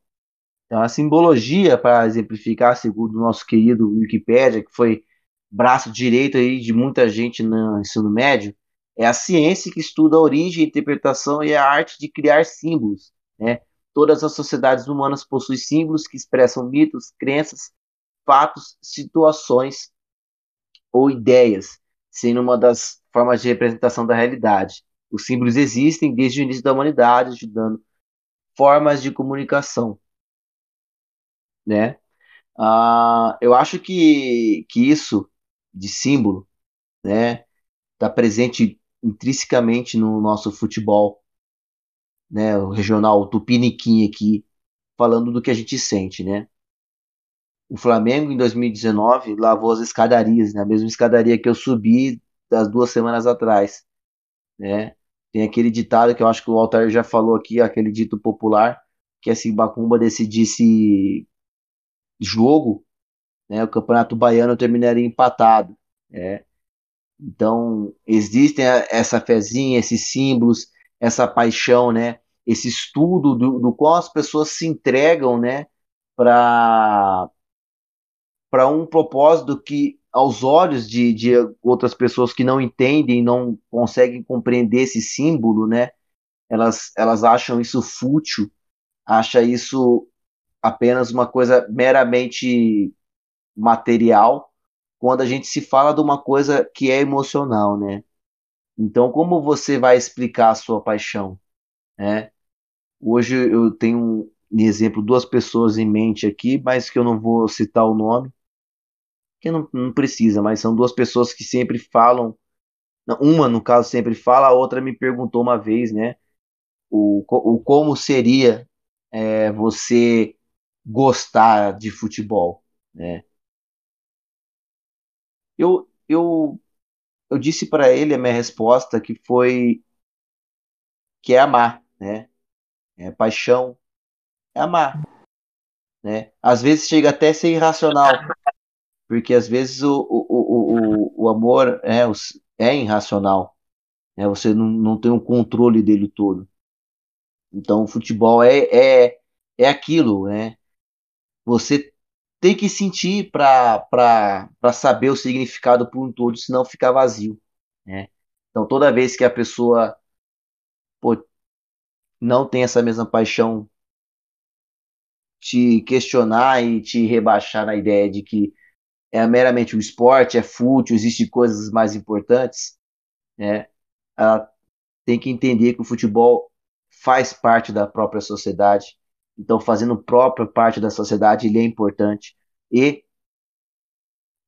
Então, a simbologia, para exemplificar, segundo o nosso querido Wikipedia, que foi braço direito aí de muita gente no ensino médio, é a ciência que estuda a origem, a interpretação e a arte de criar símbolos. Né? Todas as sociedades humanas possuem símbolos que expressam mitos, crenças, fatos, situações ou ideias, sendo uma das formas de representação da realidade. Os símbolos existem desde o início da humanidade, ajudando formas de comunicação. Né? Ah, eu acho que, que isso de símbolo né, está presente intrinsecamente no nosso futebol, né, o regional tupiniquim aqui, falando do que a gente sente, né? O Flamengo em 2019 lavou as escadarias, né, a mesma escadaria que eu subi das duas semanas atrás, né? Tem aquele ditado que eu acho que o Altair já falou aqui, aquele dito popular, que é se Bacumba decidisse jogo, né, o Campeonato Baiano terminaria empatado. Né? Então, existem essa fezinha, esses símbolos, essa paixão, né? esse estudo do, do qual as pessoas se entregam né? para um propósito que, aos olhos de, de outras pessoas que não entendem, não conseguem compreender esse símbolo, né? elas, elas acham isso fútil, acham isso apenas uma coisa meramente material, quando a gente se fala de uma coisa que é emocional, né? Então, como você vai explicar a sua paixão? Né? Hoje eu tenho um exemplo duas pessoas em mente aqui, mas que eu não vou citar o nome, que não, não precisa, mas são duas pessoas que sempre falam. Uma, no caso, sempre fala, a outra me perguntou uma vez, né? O, o como seria é, você gostar de futebol, né? Eu, eu, eu disse para ele a minha resposta que foi que é amar, né? É paixão, é amar, né? Às vezes chega até a ser irracional, porque às vezes o, o, o, o, amor é, é irracional, né? Você não, não tem o controle dele todo. Então, o futebol é, é, é aquilo, né? Você tem que sentir para saber o significado por um todo, senão fica vazio. Né? Então, toda vez que a pessoa pô, não tem essa mesma paixão, te questionar e te rebaixar na ideia de que é meramente um esporte, é fútil, existem coisas mais importantes, né? ela tem que entender que o futebol faz parte da própria sociedade então, fazendo própria parte da sociedade, ele é importante. E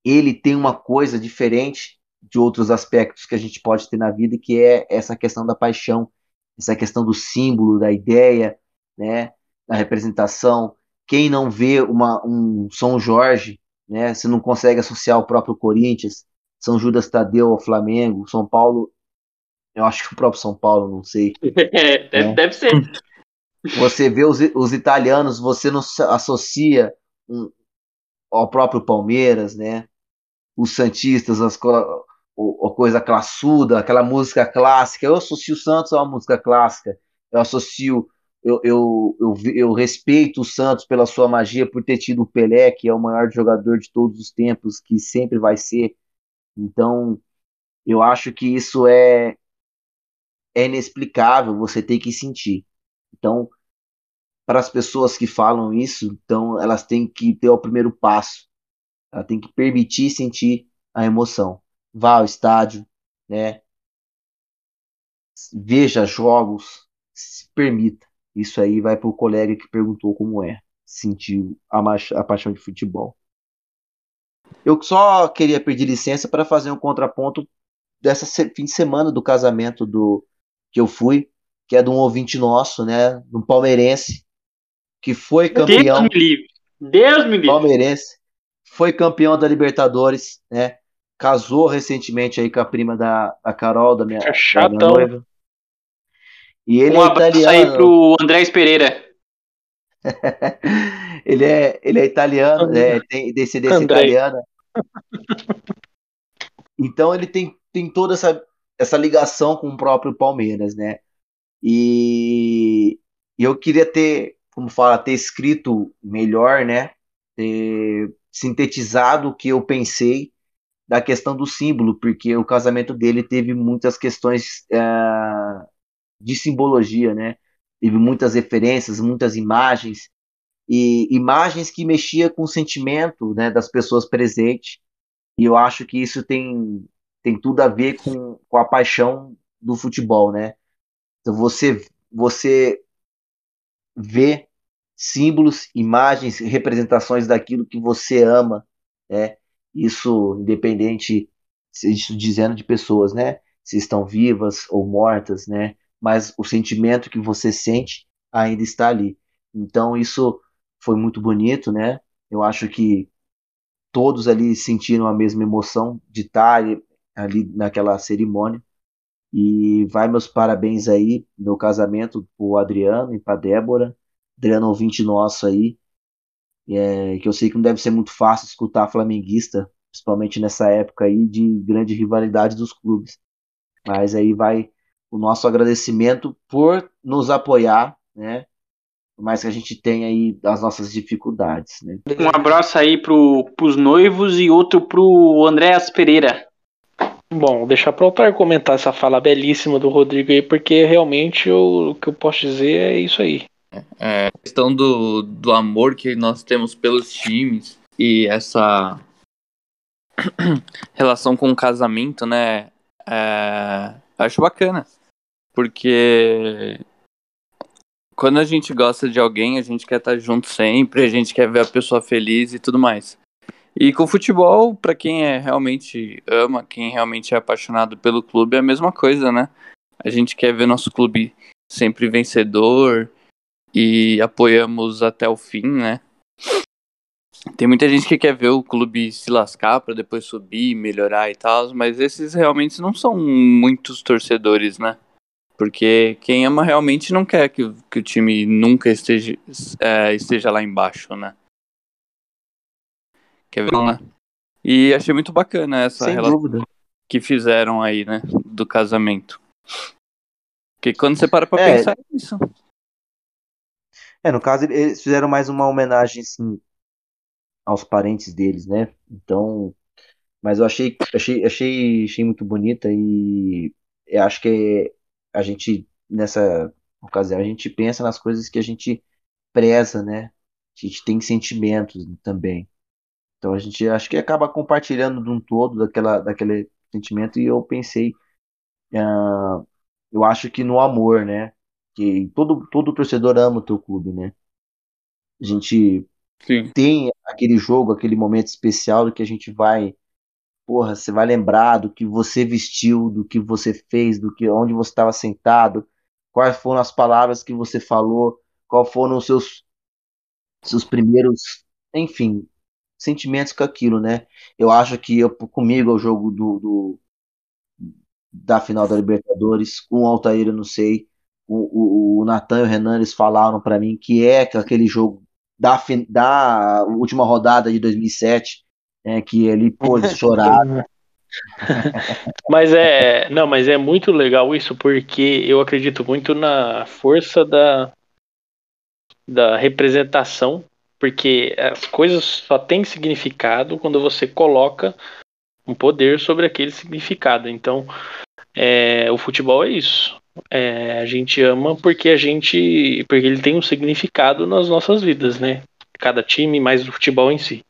ele tem uma coisa diferente de outros aspectos que a gente pode ter na vida, que é essa questão da paixão, essa questão do símbolo, da ideia, né, da representação. Quem não vê uma, um São Jorge, né, se não consegue associar o próprio Corinthians, São Judas Tadeu ao Flamengo, São Paulo, eu acho que o próprio São Paulo, não sei. É, né? deve ser. Você vê os, os italianos, você não associa um, ao próprio Palmeiras, né? Os Santistas, as, a coisa classuda, aquela música clássica. Eu associo o Santos a uma música clássica. Eu associo, eu, eu, eu, eu respeito o Santos pela sua magia, por ter tido o Pelé, que é o maior jogador de todos os tempos, que sempre vai ser. Então, eu acho que isso é, é inexplicável, você tem que sentir. Então, para as pessoas que falam isso, então elas têm que ter o primeiro passo. Ela tem que permitir sentir a emoção. Vá ao estádio, né? Veja jogos, se permita. Isso aí vai para o colega que perguntou como é sentir a, a paixão de futebol. Eu só queria pedir licença para fazer um contraponto dessa fim de semana do casamento do que eu fui que é de um ouvinte nosso, né? Um palmeirense, que foi campeão. Deus me livre. Deus me livre. Palmeirense. Foi campeão da Libertadores, né? Casou recentemente aí com a prima da, da Carol, da minha, é da minha noiva. E ele um é italiano. aí pro Andrés Pereira. ele, é, ele é italiano, né? tem descendência André. italiana. Então ele tem, tem toda essa, essa ligação com o próprio Palmeiras, né? E eu queria ter, como fala, ter escrito melhor, né? Ter sintetizado o que eu pensei da questão do símbolo, porque o casamento dele teve muitas questões é, de simbologia, né? Teve muitas referências, muitas imagens, e imagens que mexia com o sentimento né, das pessoas presentes. E eu acho que isso tem, tem tudo a ver com, com a paixão do futebol, né? Então você, você vê símbolos, imagens, representações daquilo que você ama, né? Isso independente, isso dizendo de pessoas, né? Se estão vivas ou mortas, né? Mas o sentimento que você sente ainda está ali. Então isso foi muito bonito, né? Eu acho que todos ali sentiram a mesma emoção de estar ali naquela cerimônia. E vai meus parabéns aí no casamento pro Adriano e pra Débora. Adriano ouvinte nosso aí. É, que eu sei que não deve ser muito fácil escutar flamenguista, principalmente nessa época aí de grande rivalidade dos clubes. Mas aí vai o nosso agradecimento por nos apoiar, né? Mais que a gente tenha aí as nossas dificuldades, né? Um abraço aí pro, pros noivos e outro pro Andréas Pereira. Bom, deixar para o Altar comentar essa fala belíssima do Rodrigo aí, porque realmente eu, o que eu posso dizer é isso aí. É, a questão do, do amor que nós temos pelos times e essa relação com o casamento, né? É, acho bacana. Porque quando a gente gosta de alguém, a gente quer estar junto sempre, a gente quer ver a pessoa feliz e tudo mais. E com futebol, para quem é realmente ama, quem realmente é apaixonado pelo clube, é a mesma coisa, né? A gente quer ver nosso clube sempre vencedor e apoiamos até o fim, né? Tem muita gente que quer ver o clube se lascar para depois subir, melhorar e tal, mas esses realmente não são muitos torcedores, né? Porque quem ama realmente não quer que, que o time nunca esteja, é, esteja lá embaixo, né? Quer ver, né? E achei muito bacana essa Sem relação dúvida. que fizeram aí, né? Do casamento. Porque quando você para pra É. pensar é isso. É, no caso, eles fizeram mais uma homenagem, assim, aos parentes deles, né? Então, mas eu achei, achei, achei, achei muito bonita e eu acho que a gente, nessa ocasião, a gente pensa nas coisas que a gente preza, né? A gente tem sentimentos também. Então a gente acho que acaba compartilhando de um todo daquela, daquele sentimento e eu pensei, ah, eu acho que no amor, né? Que todo, todo torcedor ama o teu clube, né? A gente Sim. tem aquele jogo, aquele momento especial do que a gente vai, porra, você vai lembrar do que você vestiu, do que você fez, do que onde você estava sentado, quais foram as palavras que você falou, qual foram os seus seus primeiros, enfim, sentimentos com aquilo, né? Eu acho que eu, comigo é o jogo do, do- da final da Libertadores, com o Altair eu não sei, o, o, o Natan e o Renan eles falaram pra mim que é aquele jogo da, da última rodada de 2007, né, que ele, pô, eles choraram. Mas é, não, mas é muito legal isso porque eu acredito muito na força da da representação, porque as coisas só têm significado quando você coloca um poder sobre aquele significado. Então, é, o futebol é isso. É, a gente ama porque a gente, porque ele tem um significado nas nossas vidas, né? Cada time, mais o futebol em si.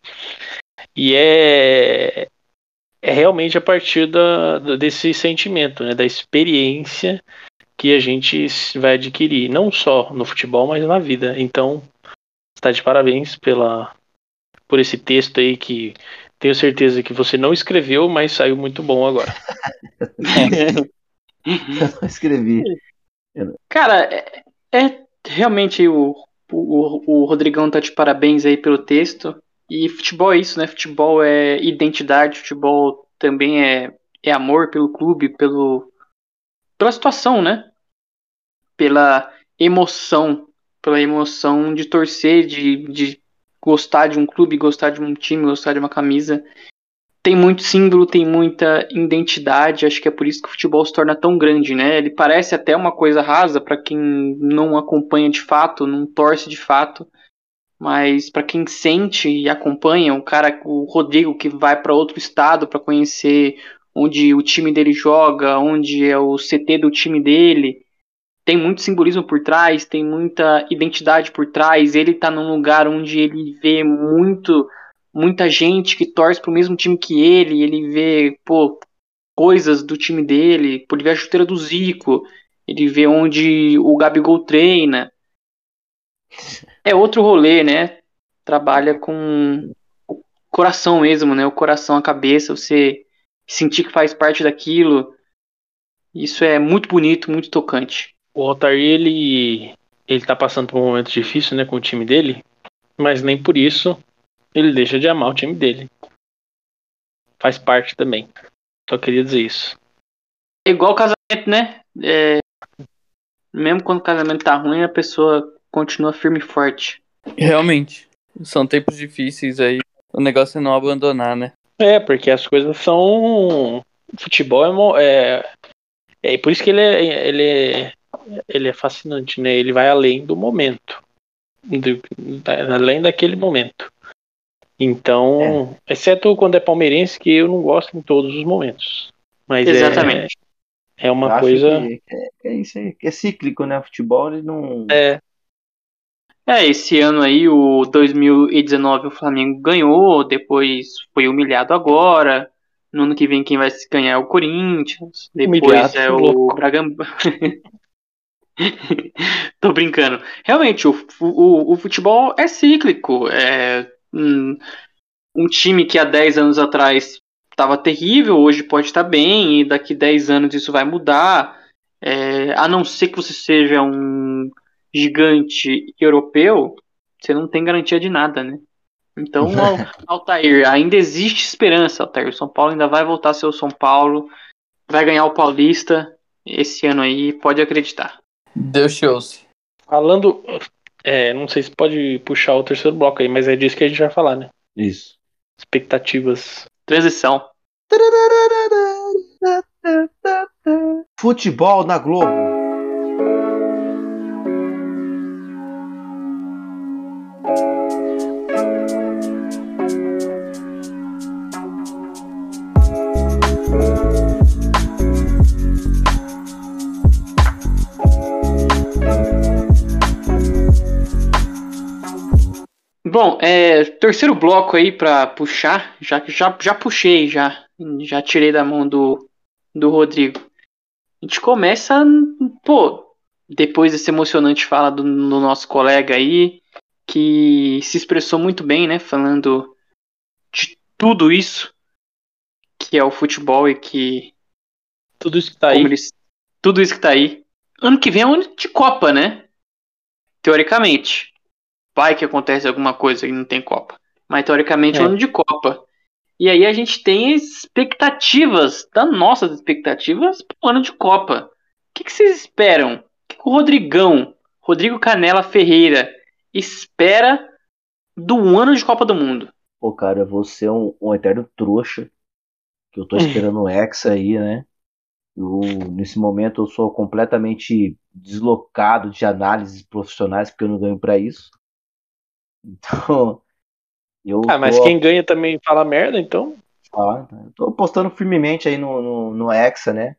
E é é realmente a partir da, desse sentimento, né, da experiência que a gente vai adquirir, não só no futebol, mas na vida. Então, está de parabéns pela, por esse texto aí que tenho certeza que você não escreveu, mas saiu muito bom agora. Eu escrevi. Cara, é, é realmente o, o, o Rodrigão tá de parabéns aí pelo texto. E futebol é isso, né? Futebol é identidade, futebol também é, é amor pelo clube, pelo, pela situação, né? Pela emoção, pela emoção de torcer, de, de gostar de um clube, gostar de um time, gostar de uma camisa. tem muito símbolo, tem muita identidade. Acho que é por isso que o futebol se torna tão grande, né? Ele parece até uma coisa rasa para quem não acompanha de fato, não torce de fato. Mas para quem sente e acompanha, o cara, o Rodrigo que vai para outro estado para conhecer onde o time dele joga, onde é o CT do time dele, tem muito simbolismo por trás, tem muita identidade por trás. Ele tá num lugar onde ele vê muito muita gente que torce pro mesmo time que ele, ele vê, pô, coisas do time dele, pô, ele vê a chuteira do Zico, ele vê onde o Gabigol treina. É outro rolê, né? Trabalha com o coração mesmo, né? O coração, a cabeça, você sentir que faz parte daquilo. Isso é muito bonito, muito tocante. O Altair, ele, ele tá passando por um momento difícil, né, com o time dele, mas nem por isso ele deixa de amar o time dele. Faz parte também. Só queria dizer isso. É igual casamento, né? É... Mesmo quando o casamento tá ruim, a pessoa continua firme e forte. Realmente. São tempos difíceis aí. O negócio é não abandonar, né? É, porque as coisas são. O futebol é. É, é por isso que ele é, ele é. Ele é fascinante, né? Ele vai além do momento. Do, além daquele momento. Então, é. exceto quando é palmeirense, que eu não gosto em todos os momentos. Mas é- Exatamente. É, é uma coisa. É, é, isso aí, é cíclico, né? Futebol ele não. É. É, esse ano aí, o 2019, o Flamengo ganhou, depois foi humilhado agora. No ano que vem, quem vai se ganhar é o Corinthians. Depois humilhado, é o Bragantino. Tô brincando. Realmente, o, o, o futebol é cíclico. É, um, um time que há 10 anos atrás estava terrível, hoje pode estar bem, e daqui 10 anos isso vai mudar. É, a não ser que você seja um gigante europeu, você não tem garantia de nada, né? Então, Altair, ainda existe esperança, Altair. O São Paulo ainda vai voltar a ser o São Paulo, vai ganhar o Paulista esse ano aí, pode acreditar. Deus shows. Falando, é, não sei se pode puxar o terceiro bloco aí, mas é disso que a gente vai falar, né? Isso. Expectativas. Transição. Futebol na Globo. Bom, é, terceiro bloco aí para puxar, já já já puxei já, já tirei da mão do do Rodrigo. A gente começa, pô, depois desse emocionante fala do, do nosso colega aí, que se expressou muito bem, né, falando de tudo isso que é o futebol e que tudo isso que tá aí, eles, tudo isso que tá aí. Ano que vem é ano de Copa, né? Teoricamente vai que acontece alguma coisa e não tem Copa. Mas teoricamente é ano de Copa. E aí a gente tem expectativas, das nossas expectativas para o ano de Copa. O que, que vocês esperam? O que, que o Rodrigão, Rodrigo Canela Ferreira, espera do ano de Copa do Mundo? Pô, cara, eu vou ser um, um eterno trouxa. Que eu tô esperando o Hexa aí, né? Eu, nesse momento eu sou completamente deslocado de análises profissionais, porque eu não ganho para isso. Então, eu. Ah, mas tô... quem ganha também fala merda, então? Ah, eu tô apostando firmemente aí no, no, no Hexa, né?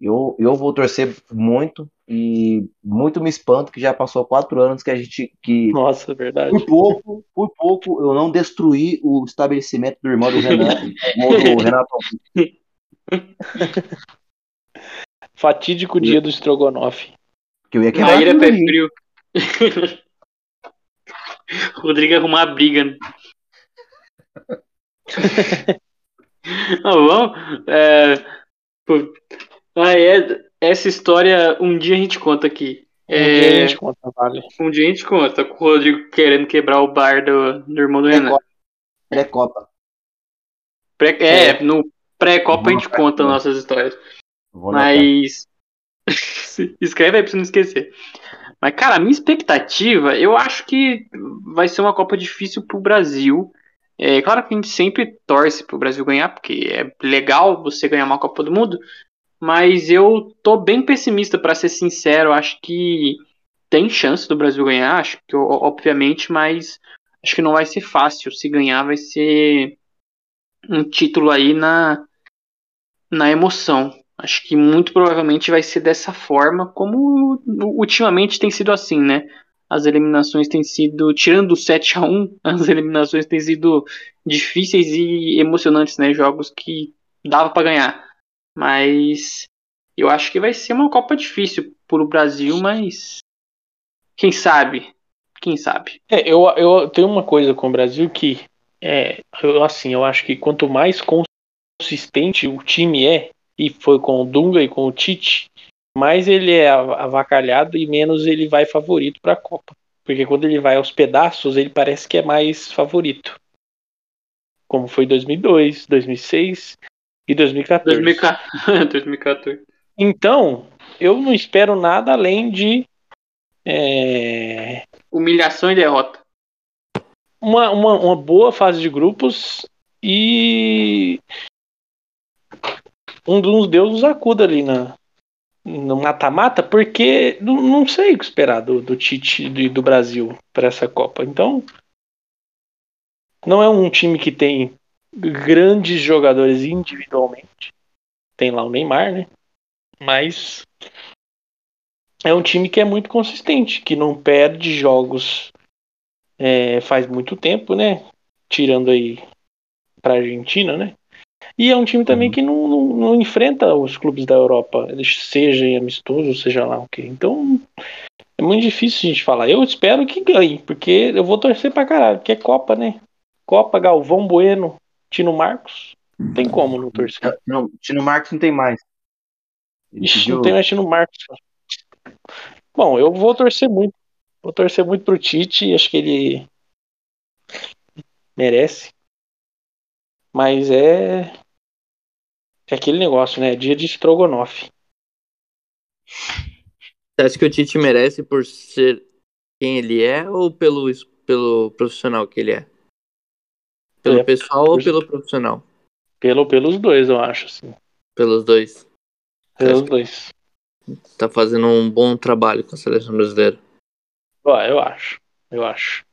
Eu, eu vou torcer muito e muito me espanto que já passou quatro anos que a gente. Que, Nossa, verdade. Por pouco, por pouco eu não destruí o estabelecimento do irmão do Renan, do Renato. Fatídico dia do Estrogonofe. Que eu ia quebrar. Maíra pé frio. Rodrigo arrumar a briga. Não, vamos. É, ah, é, essa história um dia a gente conta aqui. Um é, dia a gente conta, vale. Um dia a gente conta, com o Rodrigo querendo quebrar o bar do, do irmão do Renan. Pré-copa. Pré, é, é, no pré-copa a gente conta nossas histórias. Mas. Escreve aí pra você não esquecer. Mas, cara, a minha expectativa, eu acho que vai ser uma Copa difícil pro Brasil. É claro que a gente sempre torce pro Brasil ganhar, porque é legal você ganhar uma Copa do Mundo, mas eu tô bem pessimista para ser sincero, acho que tem chance do Brasil ganhar, acho que obviamente, mas acho que não vai ser fácil. Se ganhar vai ser um título aí na na emoção. Acho que muito provavelmente vai ser dessa forma, como ultimamente tem sido assim, né? As eliminações têm sido, tirando o 7 a 1 as eliminações têm sido difíceis e emocionantes, né? Jogos que dava para ganhar. Mas eu acho que vai ser uma Copa difícil para o Brasil, mas quem sabe? Quem sabe? É, eu, eu tenho uma coisa com o Brasil que é, eu, assim, eu acho que quanto mais consistente o time é, e foi com o Dunga e com o Tite, mais ele é avacalhado e menos ele vai favorito para a Copa. Porque quando ele vai aos pedaços, ele parece que é mais favorito. Como foi 2002, 2006 e 2014. 2014. Então, eu não espero nada além de. É... Humilhação e derrota. Uma, uma, uma boa fase de grupos e um dos deuses acuda ali na, no mata-mata, porque não, não, sei o que esperar do, do Tite e do Brasil para essa Copa. Então, não é um time que tem grandes jogadores individualmente. Tem lá o Neymar, né? Mas é um time que é muito consistente, que não perde jogos é, faz muito tempo, né? Tirando aí para Argentina, né? E é um time também uhum. que não, não, não, enfrenta os clubes da Europa, seja em amistoso, seja lá o que. Então é muito difícil a gente falar. Eu espero que ganhe, porque eu vou torcer pra caralho, porque é Copa, né? Copa, Galvão Bueno, Tino Marcos. Não tem como não torcer. Não, Tino Marcos não tem mais. Ixi, não tem mais Tino Marcos. Bom, eu vou torcer muito. Vou torcer muito pro Tite, acho que ele merece. Mas é é aquele negócio, né? Dia de estrogonofe. Você acha que o Tite merece por ser quem ele é ou pelo, pelo profissional que ele é? Pelo é, pessoal por... ou pelo profissional? Pelo, pelos dois, eu acho, sim. Pelos dois. Pelos dois. Tá fazendo um bom trabalho com a seleção brasileira. eu acho. Eu acho.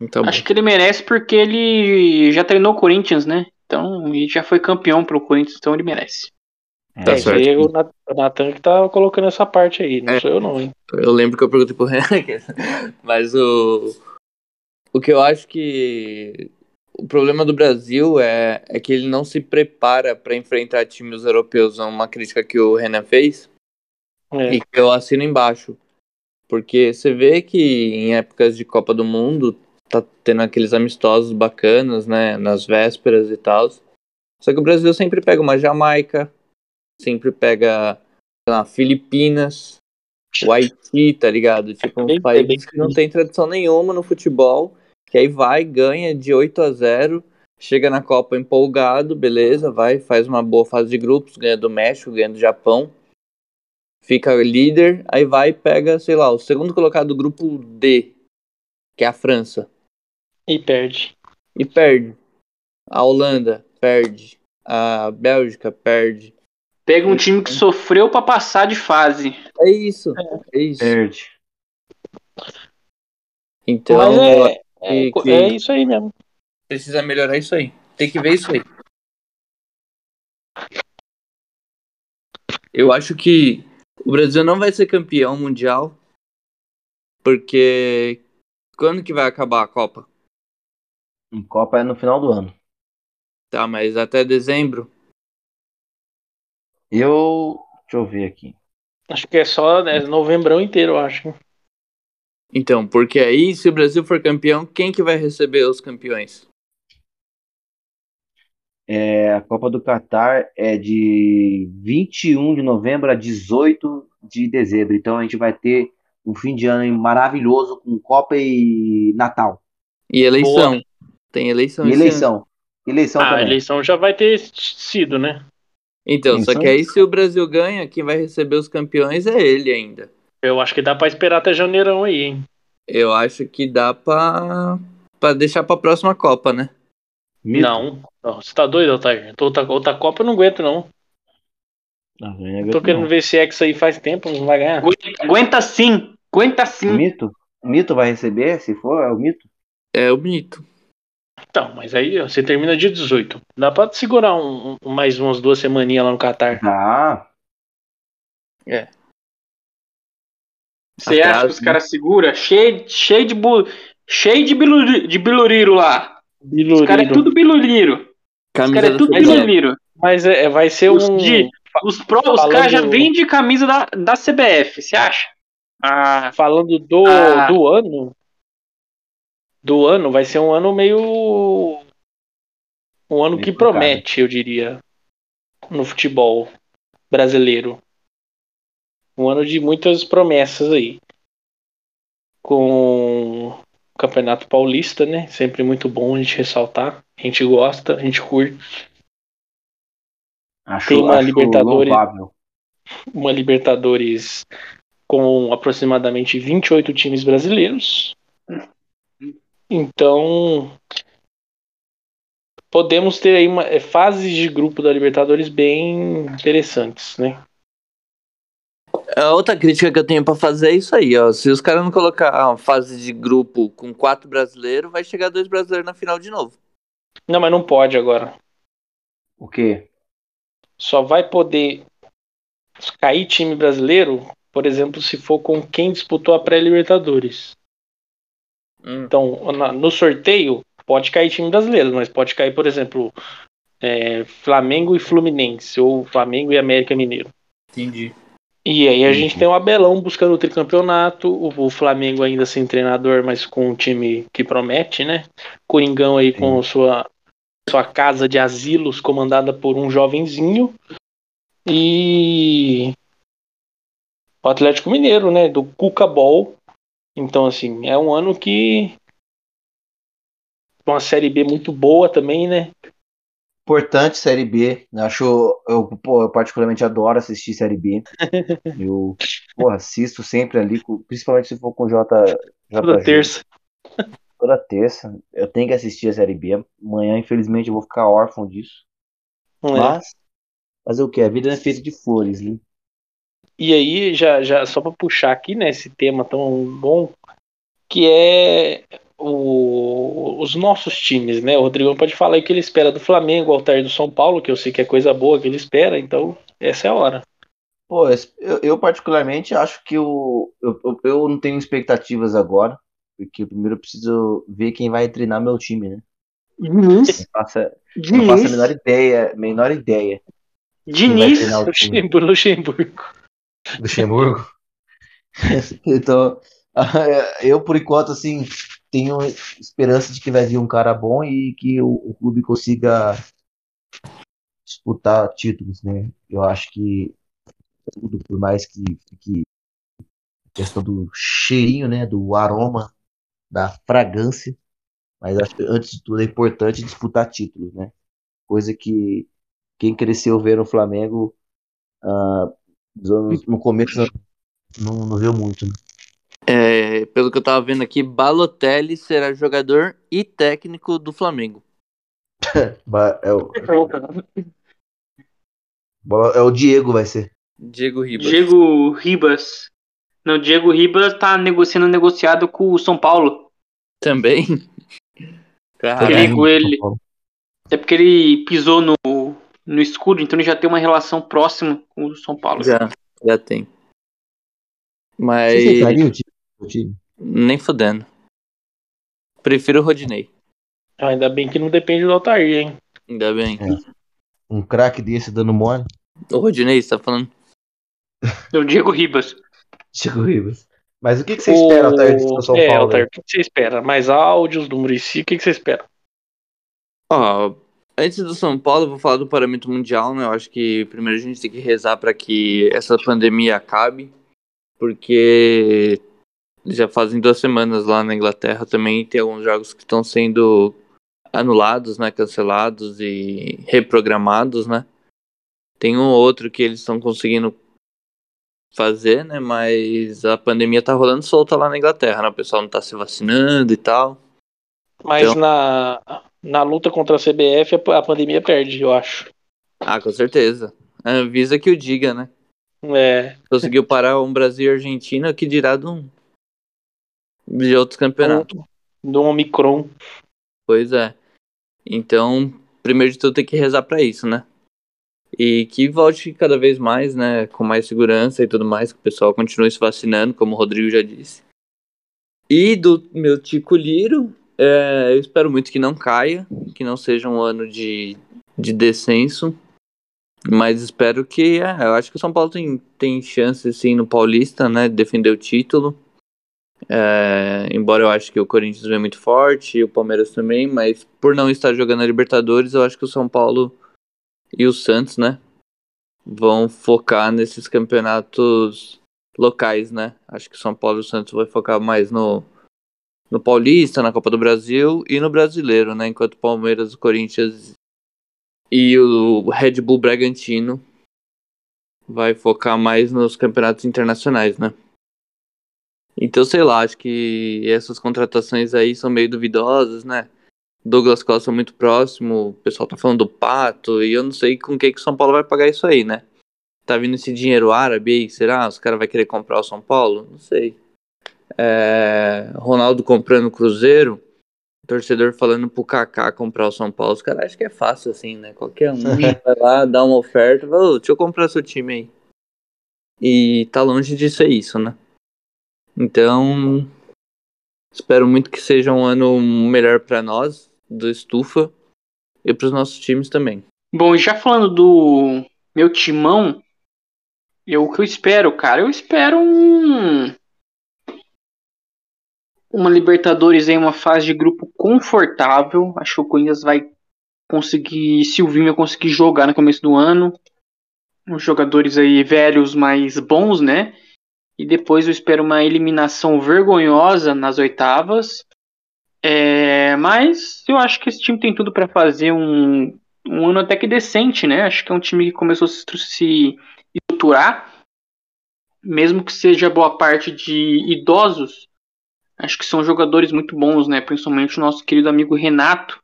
Então, acho que ele merece porque ele já treinou o Corinthians, né? Então, e já foi campeão pro Corinthians, então ele merece. Tá é, certo. E o Natan que tá colocando essa parte aí, não é, sou eu não, hein? Eu lembro que eu perguntei pro Renan, mas o. O que eu acho que. O problema do Brasil é, é que ele não se prepara para enfrentar times europeus. É uma crítica que o Renan fez. É. E que eu assino embaixo. Porque você vê que em épocas de Copa do Mundo tá tendo aqueles amistosos bacanas, né, nas vésperas e tal. Só que o Brasil sempre pega uma Jamaica, sempre pega, sei lá, Filipinas, o Haiti, tá ligado? Tipo, um país que não tem tradição nenhuma no futebol, que aí vai, ganha de 8 a 0, chega na Copa empolgado, beleza, vai, faz uma boa fase de grupos, ganha do México, ganha do Japão, fica líder, aí vai e pega, sei lá, o segundo colocado do grupo D, que é a França. E perde. E perde. A Holanda perde. A Bélgica perde. Pega um time que sofreu para passar de fase. É isso. É, isso. Perde. Então, é, é, é isso aí mesmo. Precisa melhorar isso aí. Tem que ver isso aí. Eu acho que o Brasil não vai ser campeão mundial porque quando que vai acabar a Copa? Em Copa é no final do ano. Tá, mas até dezembro? Eu. Deixa eu ver aqui. Acho que é só né, novembro inteiro, eu acho. Então, porque aí, se o Brasil for campeão, quem que vai receber os campeões? É, a Copa do Catar é de 21 de novembro a 18 de dezembro. Então a gente vai ter um fim de ano maravilhoso com Copa e Natal. E eleição. Boa. Tem eleição. E eleição. Eleição ah, também. a eleição já vai ter sido, né? Então, só que aí se o Brasil ganha, quem vai receber os campeões é ele ainda. Eu acho que dá para esperar até janeirão aí, hein? Eu acho que dá pra, pra deixar pra próxima Copa, né? Mito? Não, não, você tá doido, Altair? Outra, outra Copa eu não aguento, não. Não, não é Tô querendo não. ver esse X aí faz tempo, não vai ganhar. Aguenta sim, aguenta sim. Mito? Mito vai receber? Se for, é o mito? É o mito. Então, mas aí ó, você termina dia 18. Dá pra segurar um, um- mais umas duas semaninhas lá no Catar. Ah, Você acha que os caras seguram? Cheio, cheio de bu... cheio de, biluri... de biluriro lá. Os caras é tudo biluriro. Os Camisa caras é tudo biluriro. Mas é, é- vai ser Os um. de- Os, pro... os caras já vendem camisa da, da CBF, você acha? Ah, Falando do, Ah. do ano. Do ano, vai ser um ano meio. Um ano Meio que promete, eu diria. No futebol brasileiro. Um ano de muitas promessas aí. Com o Campeonato Paulista, né? Sempre muito bom a gente ressaltar. A gente gosta, a gente curte. acho, Tem uma acho Libertadores. louvável. Uma Libertadores com aproximadamente 28 times brasileiros. Então, podemos ter aí uma, é, fases de grupo da Libertadores bem interessantes, né? A outra crítica que eu tenho pra fazer é isso aí, ó. Se os caras não colocar uma fase de grupo com quatro brasileiros, vai chegar dois brasileiros na final de novo. Não, mas não pode agora. O quê? Só vai poder cair time brasileiro, por exemplo, se for com quem disputou a pré-Libertadores. Hum. Então, na- no sorteio, pode cair time brasileiro, mas pode cair, por exemplo, é, Flamengo e Fluminense, ou Flamengo e América Mineiro. Entendi. E aí a gente tem o Abelão buscando o tricampeonato, o, o Flamengo ainda sem treinador, mas com um time que promete, né? Coringão aí com sua, sua casa de asilos comandada por um jovenzinho. E o Atlético Mineiro, né? Do Cuca Ball. Então, assim, é um ano que. Uma série B muito boa também, né? Importante Série B. Acho, eu, pô, eu particularmente adoro assistir Série B. Eu pô, assisto sempre ali, principalmente se for com J, Toda JG. terça. Toda terça. Eu tenho que assistir a Série B. Amanhã, infelizmente, eu vou ficar órfão disso. né? Mas, fazer o quê? A vida não é feita de flores, né? E aí, já, já só para puxar aqui, né, esse tema tão bom, que é o- os nossos times, né? O Rodrigão pode falar aí o que ele espera do Flamengo, o Altair do São Paulo, que eu sei que é coisa boa que ele espera, então essa é a hora. Pô, eu, eu particularmente acho que o, eu, eu, não tenho expectativas agora, porque primeiro eu preciso ver quem vai treinar meu time, né? Diniz, Não faço, não faço a menor ideia, menor ideia Diniz, Luxemburgo. Luxemburgo. então, eu por enquanto, assim, tenho esperança de que vai vir um cara bom e que o, o clube consiga disputar títulos, né? Eu acho que tudo, por mais que fique questão do cheirinho, né? Do aroma, da fragrância, mas acho que antes de tudo é importante disputar títulos, né? Coisa que quem cresceu vendo o Flamengo nos anos- no começo não, não viu muito, né? É, pelo que eu tava vendo aqui, Balotelli será jogador e técnico do Flamengo. É o, é o Diego, vai ser. Diego Ribas. Diego Ribas. Não, Diego Ribas tá negociando negociado com o São Paulo. Também. Ele- Paulo. É porque ele pisou no, no escudo, então ele já tem uma relação próxima com o São Paulo. Já, já tem. Você Mas aceitaria o time? o time? nem fudendo. Prefiro o Rodinei. Ah, Ainda bem que não depende do Altair, hein? Ainda bem. Um craque desse dando mole? O Rodinei, você tá falando? É o Diego Ribas. Chico Ribas. Mas o que, que você espera, Altair, do São é, Paulo? Altair, o que você espera? Mais áudios do Murici, o que que você espera? Ó, antes do São Paulo, eu vou falar do parâmetro mundial, né? Eu acho que primeiro a gente tem que rezar para que essa pandemia acabe, porque já fazem duas semanas lá na Inglaterra também tem alguns jogos que estão sendo anulados, né? Cancelados e reprogramados, né? Tem um ou outro que eles estão conseguindo fazer, né? Mas a pandemia tá rolando solta lá na Inglaterra, né? O pessoal não tá se vacinando e tal. Mas Então- na, na luta contra a CBF, a, pandemia perde, eu acho. Ah, com certeza. A Anvisa que o diga, né? É. Conseguiu parar um Brasil e Argentina que dirá de, um... de outros campeonatos. Do Omicron. Pois é. Então, primeiro de tudo tem que rezar para isso, né? E que volte cada vez mais, né? Com mais segurança e tudo mais, que o pessoal continue se vacinando, como o Rodrigo já disse. E do meu Tico Liro, é, eu espero muito que não caia, que não seja um ano de, de descenso. Mas espero que. É, eu acho que o São Paulo tem, tem chance, sim, no Paulista, né? De defender o título. É, embora eu acho que o Corinthians vem muito forte, e o Palmeiras também, mas por não estar jogando a Libertadores, eu acho que o São Paulo e o Santos, né? Vão focar nesses campeonatos locais, né? Acho que o São Paulo e o Santos vai focar mais no, no Paulista, na Copa do Brasil e no Brasileiro, né? Enquanto o Palmeiras, o Corinthians e o Red Bull Bragantino vai focar mais nos campeonatos internacionais, né? Então, sei lá, acho que essas contratações aí são meio duvidosas, né? Douglas Costa muito próximo, o pessoal tá falando do Pato, e eu não sei com que que o São Paulo vai pagar isso aí, né? Tá vindo esse dinheiro árabe aí, será? Os caras vão querer comprar o São Paulo? Não sei. É... Ronaldo comprando o Cruzeiro, torcedor falando pro Kaká comprar o São Paulo, os caras acham que é fácil assim, né? Qualquer um vai lá, dá uma oferta, fala, deixa eu comprar seu time aí. E tá longe de ser isso, né? Então, espero muito que seja um ano melhor para nós, do Estufa, e para os nossos times também. Bom, já falando do meu timão, eu, o que eu espero, cara? Eu espero um. Uma Libertadores em uma fase de grupo confortável. Acho que o Corinthians vai conseguir. Silvinho vai conseguir jogar no começo do ano. Os jogadores aí velhos, mais bons, né? E depois eu espero uma eliminação vergonhosa nas oitavas. É, mas eu acho que esse time tem tudo para fazer um, um ano até que decente, né? Acho que é um time que começou a se estruturar, mesmo que seja boa parte de idosos. Acho que são jogadores muito bons, né? Principalmente o nosso querido amigo Renato,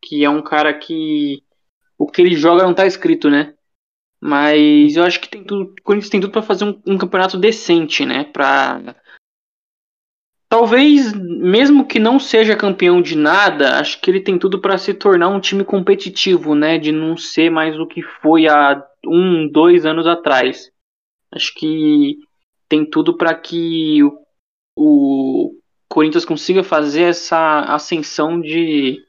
que é um cara que o que ele joga não tá escrito, né? Mas eu acho que tem tudo, o Corinthians tem tudo para fazer um, um, campeonato decente, né? Para talvez mesmo que não seja campeão de nada, acho que ele tem tudo para se tornar um time competitivo, né? De não ser mais o que foi há um, dois anos atrás. Acho que tem tudo para que o, o Corinthians consiga fazer essa ascensão de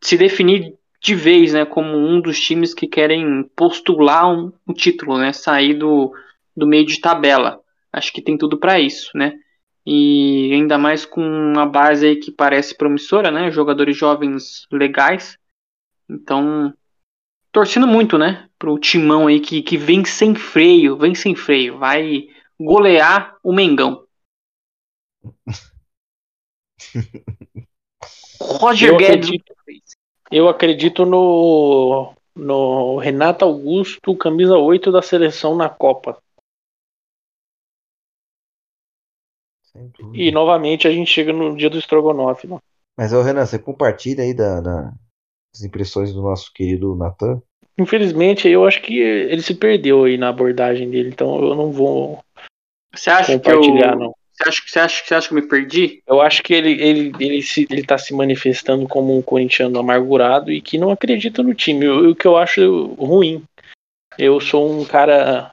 se definir de vez, né, como um dos times que querem postular um, um título, né, sair do, do meio de tabela. Acho que tem tudo para isso, né? E ainda mais com uma base aí que parece promissora, né? Jogadores jovens legais. Então, torcendo muito, né? Pro timão aí que, que vem sem freio, vem sem freio. Vai golear o Mengão. Roger Eu Guedes. acredito- Eu acredito no, no Renato Augusto, camisa 8 da seleção na Copa. Sem dúvida. E novamente a gente chega no dia do Strogonoff. Né? Mas, ô Renan, você compartilha aí da, da- das impressões do nosso querido Natan? Infelizmente, eu acho que ele se perdeu aí na abordagem dele, então eu não vou Você acha que eu. compartilhar, não. Você acha, você, acha, você acha que eu me perdi? Eu acho que ele, ele, ele, se, ele tá se manifestando como um corintiano amargurado e que não acredita no time. O, que eu acho ruim. Eu sou um cara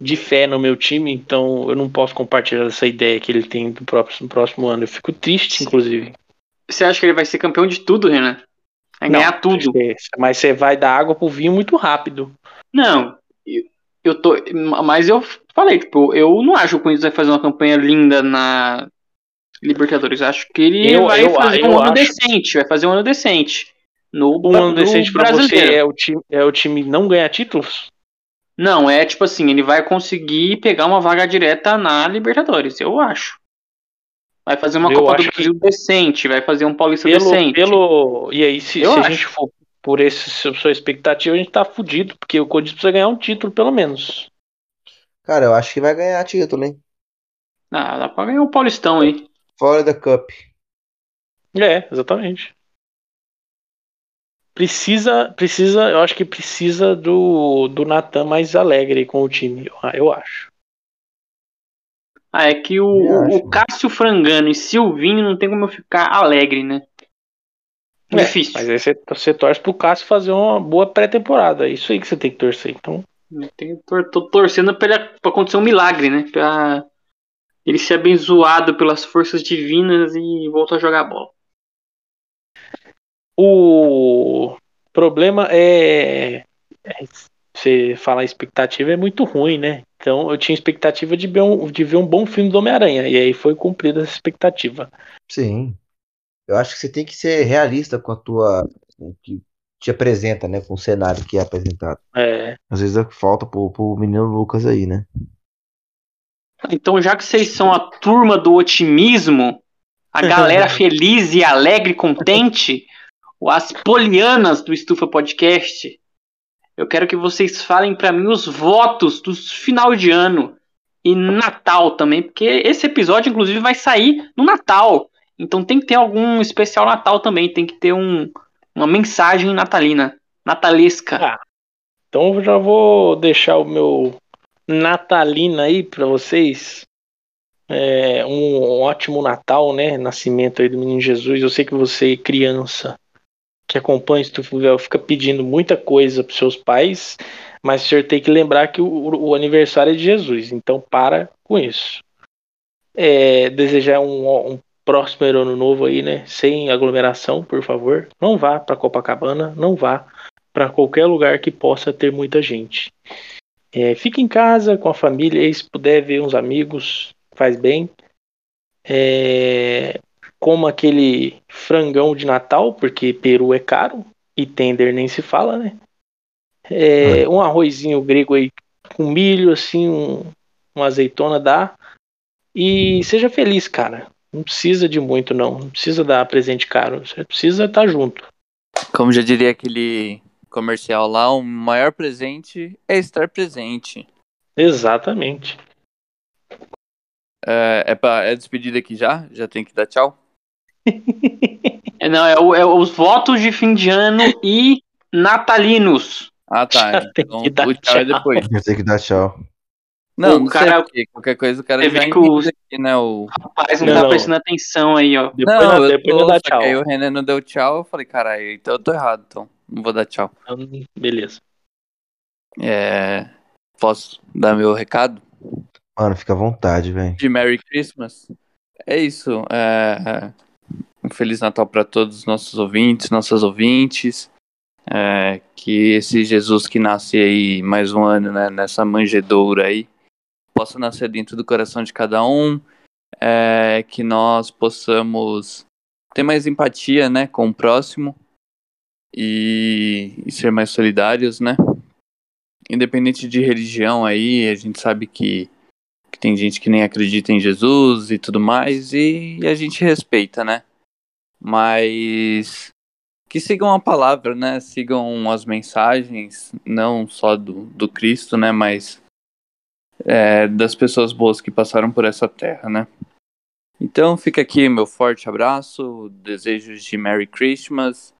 de fé no meu time, então eu não posso compartilhar essa ideia que ele tem do próximo, próximo ano. Eu fico triste, inclusive. Você acha que ele vai ser campeão de tudo, Renan? Vai Não, ganhar tudo. Mas você vai dar água pro vinho muito rápido. Não, eu, eu tô. Mas eu falei, tipo, eu não acho que o Corinthians vai fazer uma campanha linda na Libertadores. Acho que ele Eu- vai eu- fazer eu um ano acho- decente. Vai fazer um ano decente. No, Um ano no decente pra você é o, time, é o time não ganhar títulos? Não, é tipo assim, ele vai conseguir pegar uma vaga direta na Libertadores, eu acho. Vai fazer uma Eu Copa do acho que- Brasil decente, vai fazer um Paulista Pelo, decente. pelo, e aí, se, se a gente for por esse, sua expectativa, a gente tá fudido, porque o Corinthians precisa ganhar um título, pelo menos. Cara, eu acho que vai ganhar título, hein? Ah, dá pra ganhar um Paulistão aí. Florida Cup. É, exatamente. precisa, precisa, eu acho que precisa do, do Natan mais alegre com o time, eu acho. Ah, é que o, o Cássio Frangano e Silvinho não tem como eu ficar alegre, né? É, Difícil. Mas aí você, você torce pro Cássio fazer uma boa pré-temporada. É isso aí que você tem que torcer. Então. Tenho, tô, tô torcendo pra, ele, pra acontecer um milagre, né? Pra ele ser abençoado pelas forças divinas e voltar a jogar bola. O problema é, é você falar expectativa é muito ruim, né? Então eu tinha expectativa de ver um, de ver um bom filme do Homem-Aranha, e aí foi cumprida essa expectativa. Sim. Eu acho que você tem que ser realista com a tua. Que te apresenta, né? Com o cenário que é apresentado. É. Às vezes é que falta pro, pro menino Lucas aí, né? Então, já que vocês são a turma do otimismo, a galera feliz e alegre, contente, as polianas do Estufa Podcast, eu quero que vocês falem para mim os votos do final de ano e Natal também, porque esse episódio, inclusive, vai sair no Natal. Então tem que ter algum especial Natal também, tem que ter um, uma mensagem natalina, natalesca. Ah, então eu já vou deixar o meu natalina aí para vocês. É, um ótimo Natal, né? Nascimento aí do menino Jesus. Eu sei que você, criança, que acompanha o Tufuvel, fica pedindo muita coisa para seus pais, mas o senhor tem que lembrar que o, o aniversário é de Jesus, então para com isso. É, desejar um, um próximo ano novo aí, né? Sem aglomeração, por favor. Não vá para Copacabana, não vá para qualquer lugar que possa ter muita gente. É, fique em casa com a família, e se puder ver uns amigos, faz bem. É, como aquele frangão de Natal, porque peru é caro e tender nem se fala, né? É, um arrozinho grego aí com milho, assim, um, uma azeitona dá. E seja feliz, cara. Não precisa de muito, não. Não precisa dar presente caro. Você precisa estar tá junto. Como já diria aquele comercial lá, o maior presente é estar presente. Exatamente. É, é, pra, é despedida aqui já? Já tem que dar tchau? É, não, é, o, é, os votos de fim de ano e natalinos. Ah, tá. Então, o tchau, tchau é depois. Eu tenho que dar tchau. Não, o não cara, sei qualquer coisa o cara já que o... aqui, né? O rapaz não, não tá prestando atenção aí, ó. Depois, não, eu depois tô, dar tchau. Aí o Renan não deu tchau, eu falei, caralho, então eu tô errado, então. Não vou dar tchau. Beleza. É. Posso dar meu recado? Mano, fica à vontade, velho. De Merry Christmas. É isso. É... Um Feliz Natal para todos os nossos ouvintes, nossas ouvintes. É... Que esse Jesus que nasce aí mais um ano, né, nessa manjedoura aí, possa nascer dentro do coração de cada um, é, que nós possamos ter mais empatia, né, com o próximo e, e, ser mais solidários, né? Independente de religião aí, a gente sabe que, que tem gente que nem acredita em Jesus e tudo mais e, a gente respeita, né? Mas que sigam a palavra, né? Sigam as mensagens, não só do, do Cristo, né? Mas é, das pessoas boas que passaram por essa terra, né? Então fica aqui meu forte abraço, desejos de Merry Christmas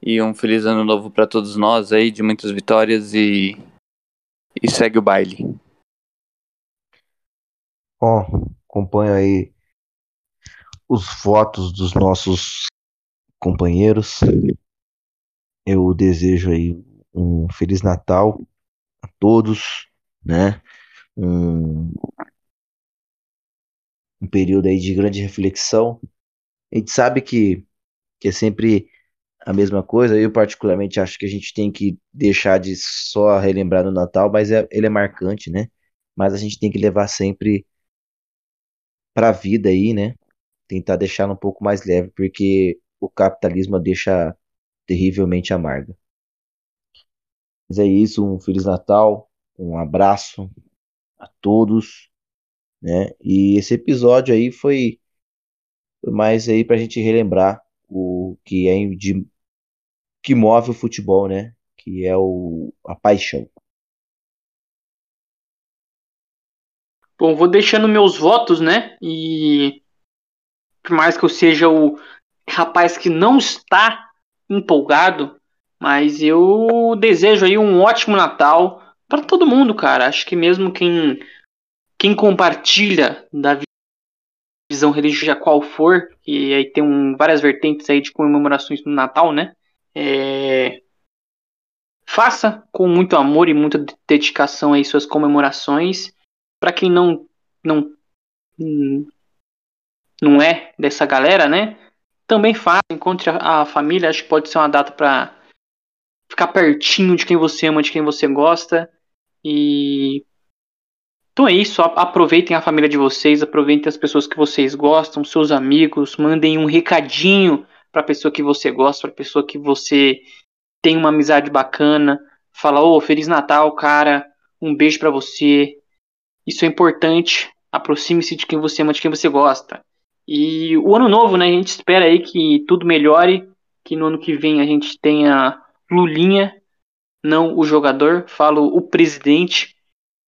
e um feliz ano novo para todos nós aí, de muitas vitórias e, e segue o baile. Bom, acompanho aí os votos dos nossos companheiros. Eu desejo aí um feliz Natal a todos, né? Um, um período aí de grande reflexão. A gente sabe que, que é sempre a mesma coisa. Eu, particularmente, acho que a gente tem que deixar de só relembrar no Natal, mas é, ele é marcante, né? Mas a gente tem que levar sempre para a vida aí, né? Tentar deixar um pouco mais leve, porque o capitalismo deixa terrivelmente amarga. Mas é isso, um Feliz Natal, um abraço, a todos, né? E esse episódio aí foi, mais aí para a gente relembrar o que é de que move o futebol, né? Que é o a paixão. Bom, vou deixando meus votos, né? E por mais que eu seja o rapaz que não está empolgado, Mas eu desejo aí um ótimo Natal para todo mundo, cara. Acho que mesmo quem quem compartilha da visão religiosa qual for, e aí tem um, várias vertentes aí de comemorações no Natal, né? É, faça com muito amor e muita dedicação aí suas comemorações. Para quem não não não é dessa galera, né? Também faça, encontre a, a família. Acho que pode ser uma data para ficar pertinho de quem você ama, de quem você gosta. E então é isso, aproveitem a família de vocês, aproveitem as pessoas que vocês gostam, seus amigos, mandem um recadinho para a pessoa que você gosta, para a pessoa que você tem uma amizade bacana. Fala, ô, oh, Feliz Natal, cara, um beijo para você. Isso é importante. Aproxime-se de quem você ama, de quem você gosta. E o ano novo, né? A gente espera aí que tudo melhore, que no ano que vem a gente tenha Lulinha, não o jogador, falo o presidente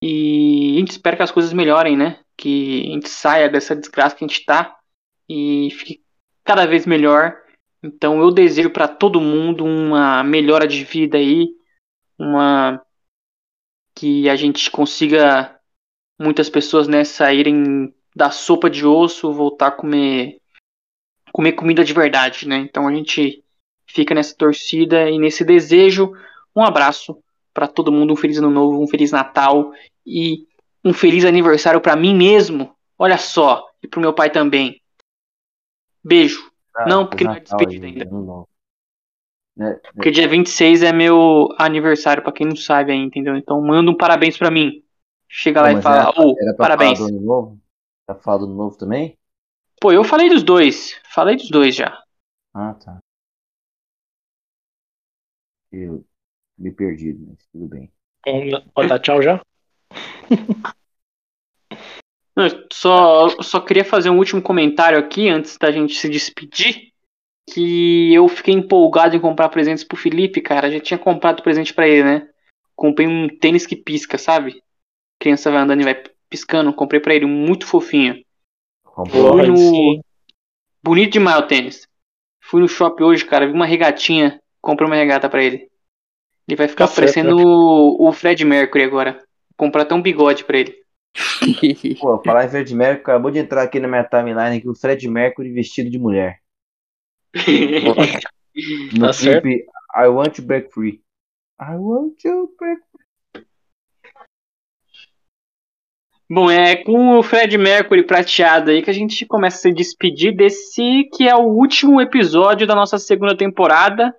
e a gente espera que as coisas melhorem, né? Que a gente saia dessa desgraça que a gente tá e fique cada vez melhor. Então eu desejo para todo mundo uma melhora de vida aí, uma que a gente consiga muitas pessoas né saírem da sopa de osso, voltar a comer comer comida de verdade, né? Então a gente fica nessa torcida e nesse desejo. Um abraço para todo mundo, um feliz ano novo, um feliz Natal e um feliz aniversário para mim mesmo. Olha só, e pro meu pai também. Beijo. Ah, não, porque não é despedida ainda. É, é. Porque dia 26 é meu aniversário, para quem não sabe aí, entendeu? Então manda um parabéns para mim. Chega lá e fala, ô, oh, parabéns. Falar do novo? Tá falando do novo também? Pô, eu falei dos dois. Falei dos dois já. Ah, tá. Eu me perdi, mas tudo bem. Pode dar tchau já? só, só queria fazer um último comentário aqui antes da gente se despedir. Que eu fiquei empolgado em comprar presentes pro Felipe, cara. Já tinha comprado presente para ele, né? Comprei um tênis que pisca, sabe? A criança vai andando e vai piscando. Comprei para ele, muito fofinho. Fui no... Bonito demais o tênis. Fui no shopping hoje, cara. Vi uma regatinha. Comprei uma regata para ele. Ele vai ficar tá parecendo o, o Fred Mercury agora comprar até um bigode pra ele. Pô, falar em Fred Mercury, acabou de entrar aqui na minha timeline aqui o Fred Mercury vestido de mulher. no tá clipe I Want to Break Free. I Want to Break Free. Bom, é com o Fred Mercury prateado aí que a gente começa a se despedir desse que é o último episódio da nossa segunda temporada.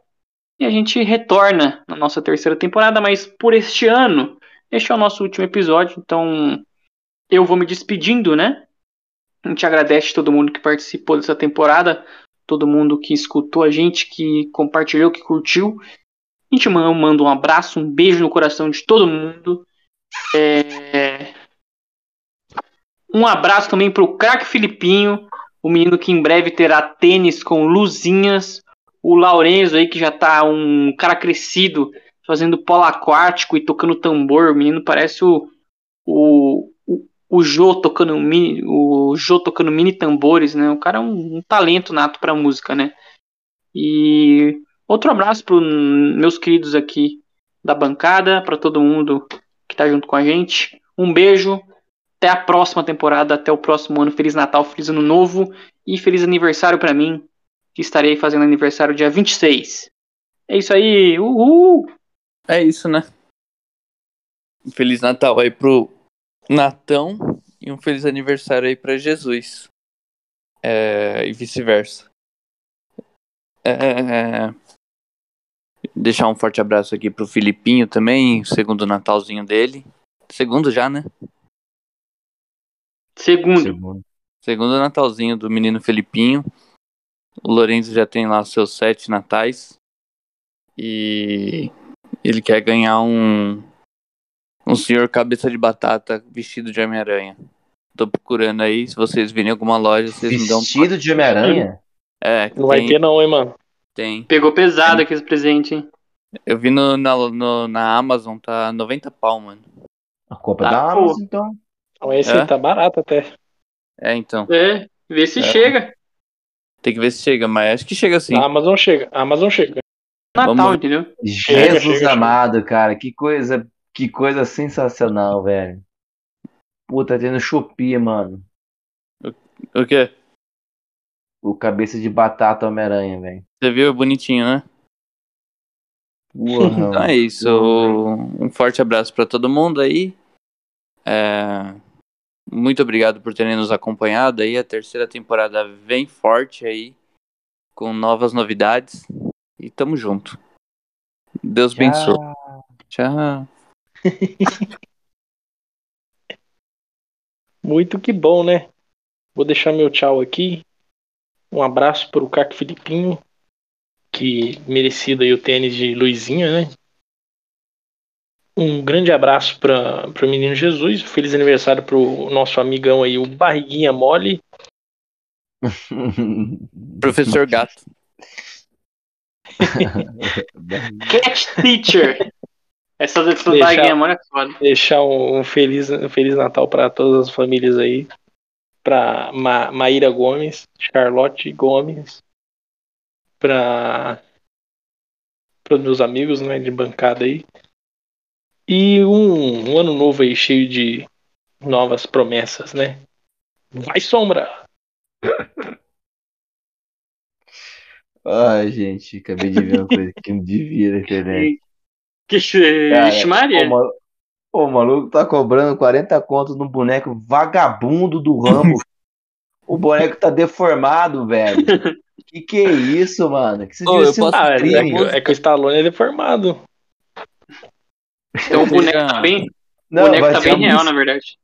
E a gente retorna na nossa terceira temporada, mas por este ano este é o nosso último episódio, então eu vou me despedindo, né? A gente agradece todo mundo que participou dessa temporada, todo mundo que escutou a gente, que compartilhou, que curtiu. A gente manda um abraço, um beijo no coração de todo mundo. É... Um abraço também para o craque Filipinho, o menino que em breve terá tênis com luzinhas. O Laurenzo aí, que já tá um cara crescido, fazendo polo aquático e tocando tambor. O menino parece o, o, o, o Jô tocando mini, o Jô tocando mini tambores, né? O cara é um, um talento nato para música, né? E outro abraço para meus queridos aqui da bancada, para todo mundo que tá junto com a gente. Um beijo. Até a próxima temporada, até o próximo ano. Feliz Natal, feliz Ano Novo e feliz aniversário para mim, que estarei fazendo aniversário dia 26. É isso aí. Uhul! É isso, né? Um Feliz Natal aí pro Natão e um feliz aniversário aí pra Jesus. É, e vice-versa. É, deixar um forte abraço aqui pro Filipinho também, segundo Natalzinho dele. Segundo já, né? Segundo. Segundo Natalzinho do menino Filipinho. O Lourenço já tem lá seus sete natais. E ele quer ganhar um um senhor cabeça de batata vestido de Homem-Aranha. Tô procurando aí, se vocês virem alguma loja, vocês vestido me dão Vestido de Homem-Aranha? É, não tem, vai ter não, hein, mano. Tem. Pegou pesado tem. aqui esse presente, hein? Eu vi no, na, no, na Amazon, tá 90 pau, mano. A compra tá, da Amazon, então. Então esse é? tá barato até. É, então. É, vê se é. chega. Tem que ver se chega, mas acho que chega sim. A Amazon chega, a Amazon chega. Natal, Vamos- entendeu? Chega, Jesus chega, amado, cara, que coisa, que coisa sensacional, velho. Puta, tendo Shopee, mano. O quê? O cabeça de batata Homem-Aranha, velho. Você viu? Bonitinho, né? Porra, Então é isso. Um forte abraço pra todo mundo aí. É, Muito obrigado por terem nos acompanhado aí. A terceira temporada vem forte aí, com novas novidades. E tamo junto. Deus abençoe. Tchau. Muito que bom, né? Vou deixar meu tchau aqui. Um abraço pro Caco Filipinho, que merecido aí o tênis de Luizinha, né? Um grande abraço para o menino Jesus. Feliz aniversário pro nosso amigão aí, o Barriguinha Mole. Professor Gato. Cat Teacher. Essa Deixa- baguinha, mano, é foda. Deixar um, um feliz, um feliz Natal para todas as famílias aí. Para Ma Maíra Gomes, Charlotte Gomes, para os meus amigos né, de bancada aí. E um, um ano novo aí cheio de novas promessas, né? Vai sombra! Ai, gente, acabei de ver uma coisa que não devia na internet. Que Maria. O maluco, o maluco tá cobrando 40 contos no boneco vagabundo do Rambo. o boneco tá deformado, velho. Que que é isso, mano? Que isso Ô, eu posso- Ah, é, que, é que o Stallone é deformado. Então o boneco tá bem, o Não, boneco tá bem um real, na verdade.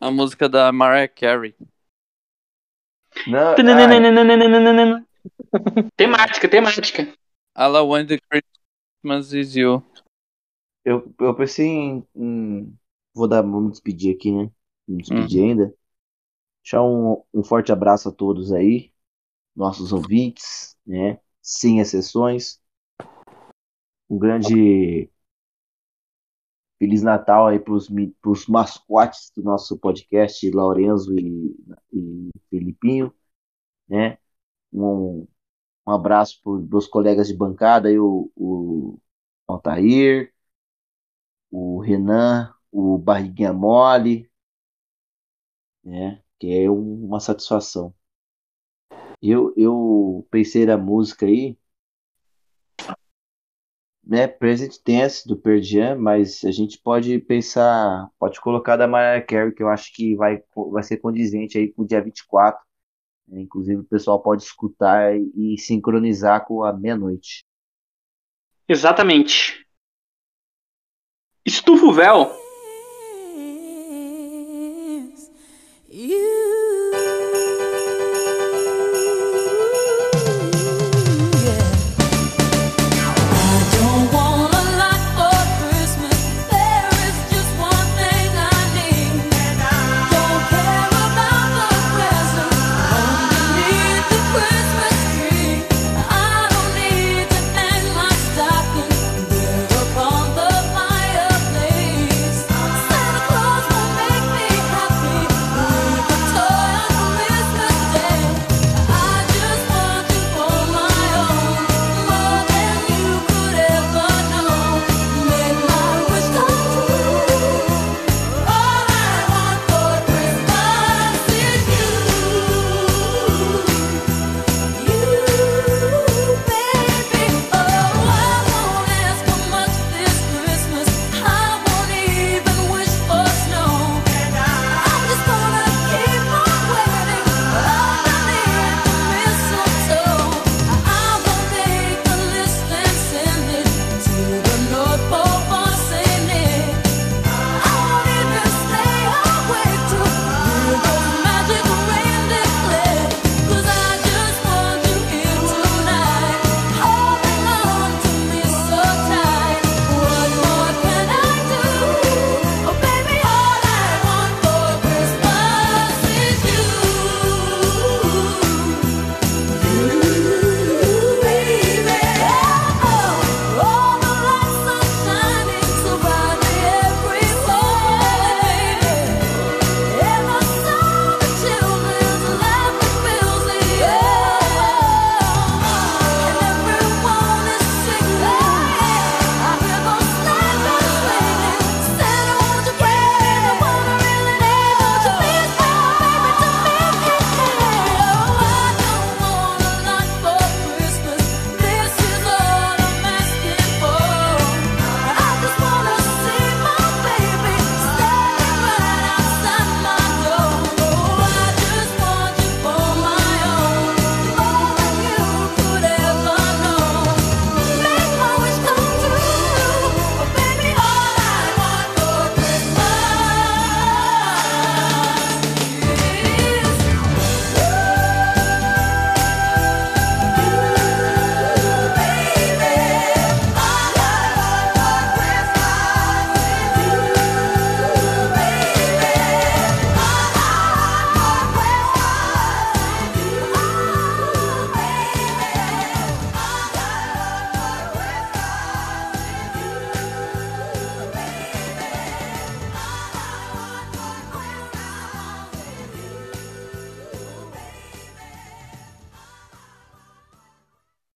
A música da Mariah Carey. Não, Temática, temática. All I want the Christmas is you. eu, eu pensei em, em- Vou dar, vamos despedir aqui, né? Vamos despedir ainda. Deixar um, um forte abraço a todos aí, nossos ouvintes, né? Sem exceções. Um grande Feliz Natal aí pros, pros mascotes do nosso podcast, Laurenzo e, e Felipinho, né? Um, um abraço para os meus colegas de bancada aí, o, o Altair, o Renan, o Barriguinha Mole, né? Que é um- uma satisfação. Eu, eu pensei na música aí, né? Present Tense do Pearl Jam, mas a gente pode pensar, pode colocar da Mariah Carey, que eu acho que vai, vai ser condizente aí com o dia 24. né? Inclusive o pessoal pode escutar e, e sincronizar com a meia-noite. Exatamente. Estufa o véu